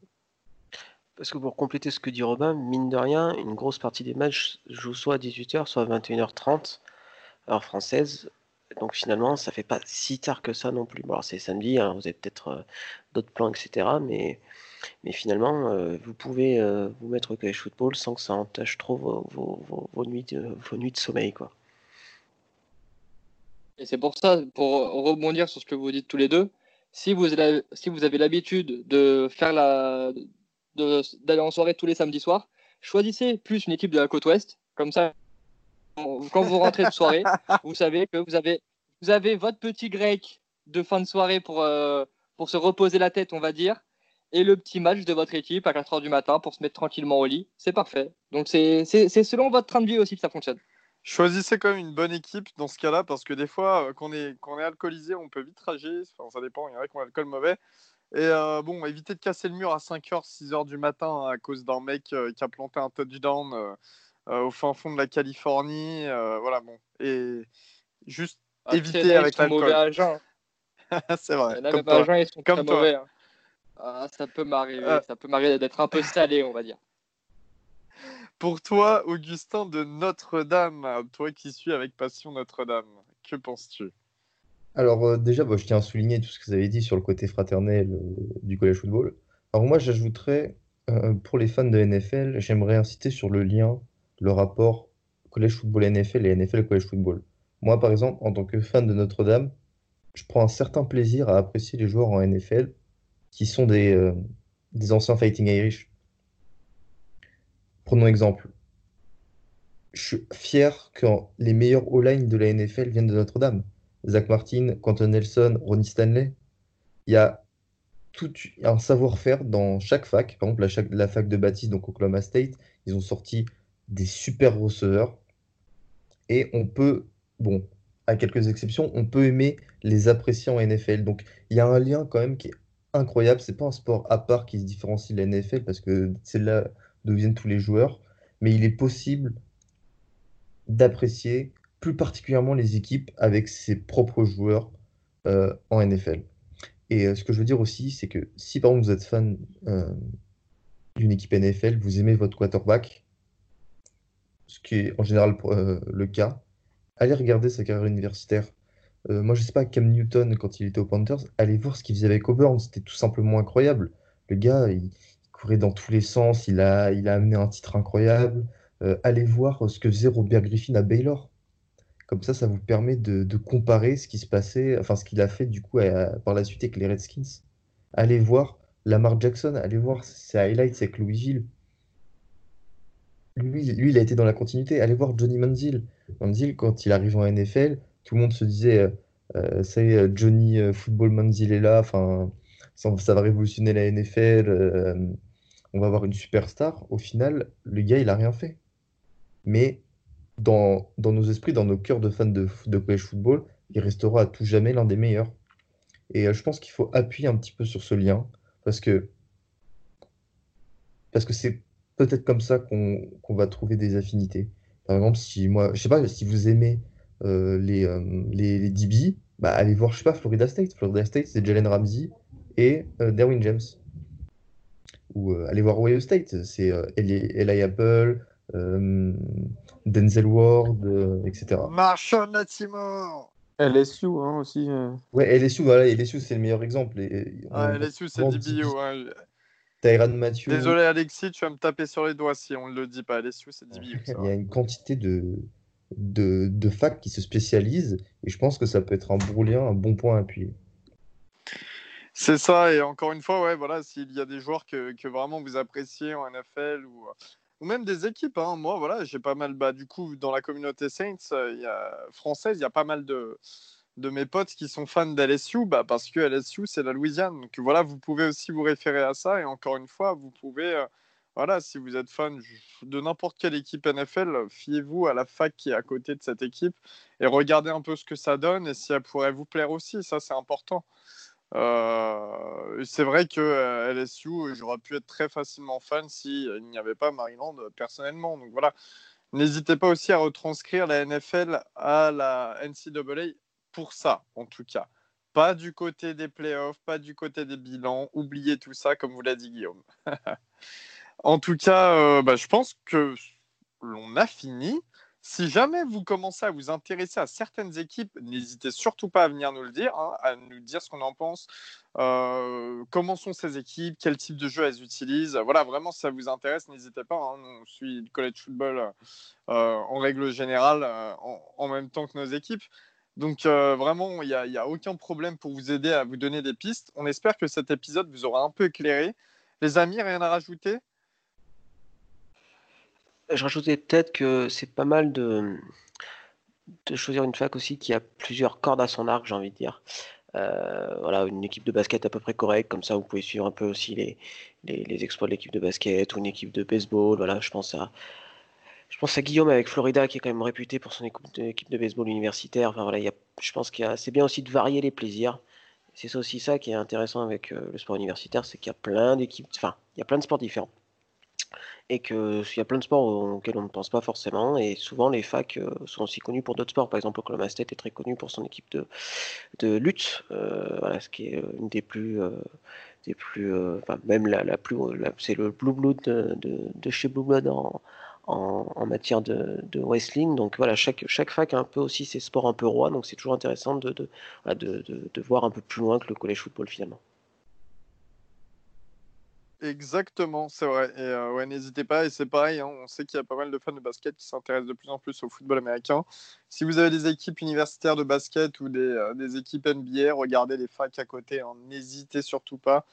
Parce que pour compléter ce que dit Robin, mine de rien, une grosse partie des matchs jouent soit à 18h, soit à 21h30, heure française. Donc finalement, ça fait pas si tard que ça non plus. Bon, alors c'est samedi, hein, vous avez peut-être euh, d'autres plans, etc. Mais, finalement, euh, vous pouvez euh, vous mettre au college football sans que ça entache trop vos, vos, nuits, de, sommeil. Et c'est pour ça, pour rebondir sur ce que vous dites tous les deux, si vous avez l'habitude de faire la, d'aller en soirée tous les samedis soirs, choisissez plus une équipe de la côte ouest. Comme ça, quand vous rentrez de soirée, vous savez que vous avez, vous avez votre petit grec de fin de soirée pour, euh, pour se reposer la tête, on va dire, et le petit match de votre équipe à 4h du matin pour se mettre tranquillement au lit. C'est parfait. Donc c'est selon votre train de vie aussi que ça fonctionne. Choisissez quand même une bonne équipe dans ce cas-là, parce que des fois, euh, quand on est, quand on est alcoolisé, on peut vite rager. Enfin, ça dépend, il y en a qui ont l'alcool mauvais. Et euh, bon, éviter de casser le mur à 5h, 6h du matin à cause d'un mec euh, qui a planté un touchdown euh, au fin fond de la Californie. voilà, bon. Et juste ah, éviter avec l'alcool. C'est vrai. comme toi. ils sont comme très mauvais. Hein. Ah, ça peut m'arriver. Ça peut m'arriver d'être un peu salé, on va dire. Pour toi, Augustin de Notre-Dame, toi qui suis avec passion Notre-Dame, que penses-tu? Alors euh, déjà, bah, je tiens à souligner tout ce que vous avez dit sur le côté fraternel euh, du collège football. Alors moi, j'ajouterais, euh, pour les fans de NFL, j'aimerais inciter sur le lien, le rapport collège football NFL et NFL collège football. Moi, par exemple, en tant que fan de Notre-Dame, je prends un certain plaisir à apprécier les joueurs en NFL qui sont des, anciens Fighting Irish. Prenons exemple. Je suis fier que les meilleurs O-line de la NFL viennent de Notre-Dame. Zach Martin, Quentin Nelson, Ronnie Stanley. Il y a tout un savoir-faire dans chaque fac. Par exemple, la, fac de Baptiste, donc Oklahoma State, ils ont sorti des super receveurs. Et on peut, bon, à quelques exceptions, on peut aimer les apprécier en NFL. Donc il y a un lien quand même qui est incroyable. C'est pas un sport à part qui se différencie de la NFL parce que c'est là d'où viennent tous les joueurs. Mais il est possible d'apprécier plus particulièrement les équipes avec ses propres joueurs euh, en NFL. Et euh, ce que je veux dire aussi, c'est que si par exemple vous êtes fan euh, d'une équipe NFL, vous aimez votre quarterback, ce qui est en général le cas, allez regarder sa carrière universitaire. moi, je sais pas, Cam Newton, quand il était aux Panthers, allez voir ce qu'il faisait avec Auburn, c'était tout simplement incroyable. Le gars, il, courait dans tous les sens, il a, il a amené un titre incroyable. allez voir ce que faisait Robert Griffin à Baylor. Comme ça, ça vous permet de, comparer ce qui se passait, enfin ce qu'il a fait du coup par la suite avec les Redskins. Allez voir Lamar Jackson, allez voir ses highlights avec Louisville. lui, lui, il a été dans la continuité. Allez voir Johnny Manziel. Manziel, quand il arrive en NFL, tout le monde se disait, euh, euh, est, Johnny euh, Football Manziel est là. Enfin, ça, va révolutionner la NFL. euh, on va avoir une superstar. Au final, le gars, il a rien fait. Mais dans, nos esprits, dans nos cœurs de fans de, de college football, il restera à tout jamais l'un des meilleurs. Et euh, je pense qu'il faut appuyer un petit peu sur ce lien parce que parce que c'est peut-être comme ça qu'on qu'on va trouver des affinités. Par exemple, si moi, je sais pas, si vous aimez euh, les, euh, les, les DB, bah, allez voir, je sais pas, Florida State. Florida State, c'est Jalen Ramsey et euh, Derwin James. Ou allez voir Ohio State, c'est Eli, Apple, Denzel Ward, euh, etc. Marshall Latimore LSU hein, aussi. euh. Ouais, LSU, voilà, LSU, c'est le meilleur exemple. Et, et on- Ah, LSU, c'est DBO. hein. Tyrann Mathieu. Désolé, Alexis, tu vas me taper sur les doigts si on ne le dit pas. LSU, c'est DBO. Il y a une quantité de, de, de facs qui se spécialisent et je pense que ça peut être un bon lien, un bon point à appuyer. C'est ça, et encore une fois, ouais, voilà, s'il y a des joueurs que, que vraiment vous appréciez en NFL ou, ou même des équipes, hein, moi, voilà, j'ai pas mal, bah, du coup, dans la communauté Saints euh, française, il y a pas mal de, de mes potes qui sont fans d'LSU, bah, parce que LSU, c'est la Louisiane. Donc voilà, vous pouvez aussi vous référer à ça, et encore une fois, vous pouvez, euh, voilà, si vous êtes fan de n'importe quelle équipe NFL, fiez-vous à la fac qui est à côté de cette équipe et regardez un peu ce que ça donne et si elle pourrait vous plaire aussi, ça c'est important. Euh, c'est vrai que euh, LSU, j'aurais pu être très facilement fan s'il n'y avait pas Maryland euh, personnellement. Donc voilà, n'hésitez pas aussi à retranscrire la NFL à la NCAA pour ça, en tout cas. Pas du côté des playoffs, pas du côté des bilans. Oubliez tout ça, comme vous l'a dit Guillaume. en tout cas, bah, je pense que l'on a fini. Si jamais vous commencez à vous intéresser à certaines équipes, n'hésitez surtout pas à venir nous le dire, hein, à nous dire ce qu'on en pense, euh, comment sont ces équipes, quel type de jeu elles utilisent. Voilà, vraiment, si ça vous intéresse, n'hésitez pas. hein. On suit le college football euh, en règle générale euh, en, même temps que nos équipes. Donc vraiment, il n'y a, a aucun problème pour vous aider à vous donner des pistes. On espère que cet épisode vous aura un peu éclairé. Les amis, rien à rajouter? Je rajoutais peut-être que c'est pas mal de, de choisir une fac aussi qui a plusieurs cordes à son arc, j'ai envie de dire. Euh, voilà, une équipe de basket à peu près correcte, comme ça vous pouvez suivre un peu aussi les, les, exploits de l'équipe de basket ou une équipe de baseball. Voilà, je pense à, je pense à Guillaume avec Florida qui est quand même réputé pour son équipe de, baseball universitaire. Enfin, voilà, il y a, je pense a, c'est bien aussi de varier les plaisirs. C'est aussi ça qui est intéressant avec euh, le sport universitaire, c'est qu'il y a plein d'équipes, enfin, il y a plein de sports différents et qu'il y a plein de sports auxquels on ne pense pas forcément. Et souvent, les facs euh, sont aussi connus pour d'autres sports. Par exemple, Oklahoma State est très connu pour son équipe de, lutte, euh, ce qui est une des plus, euh, des plus, euh, même la, plus, c'est le Blue Blood de, chez Blue Blood en, matière de, wrestling. Donc voilà, chaque, chaque fac a un peu aussi ses sports un peu rois. Donc c'est toujours intéressant de, de, de voir un peu plus loin que le collège football finalement. Exactement, c'est vrai. Et euh, ouais, n'hésitez pas. Et c'est pareil, hein, on sait qu'il y a pas mal de fans de basket qui s'intéressent de plus en plus au football américain. Si vous avez des équipes universitaires de basket ou des, euh, équipes NBA, regardez les facs à côté. hein, N'hésitez surtout pas.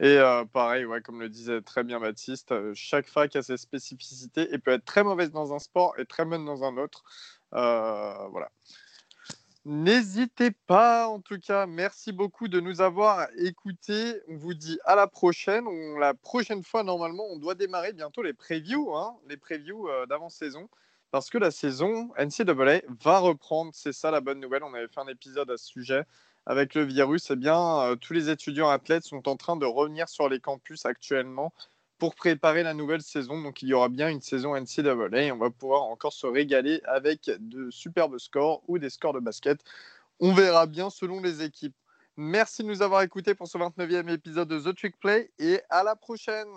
Et euh, pareil, ouais, comme le disait très bien Baptiste, chaque fac a ses spécificités et peut être très mauvaise dans un sport et très bonne dans un autre. Voilà. N'hésitez pas, en tout cas, merci beaucoup de nous avoir écoutés. On vous dit à la prochaine. La prochaine fois, normalement, on doit démarrer bientôt les previews, hein, les previews euh, d'avant-saison, parce que la saison NCAA va reprendre. C'est ça la bonne nouvelle. On avait fait un épisode à ce sujet avec le virus. Eh bien, euh, tous les étudiants athlètes sont en train de revenir sur les campus actuellement pour préparer la nouvelle saison. Donc, il y aura bien une saison NCAA on va pouvoir encore se régaler avec de superbes scores ou des scores de basket. On verra bien selon les équipes. Merci de nous avoir écoutés pour ce 29e épisode de The Trick Play et à la prochaine.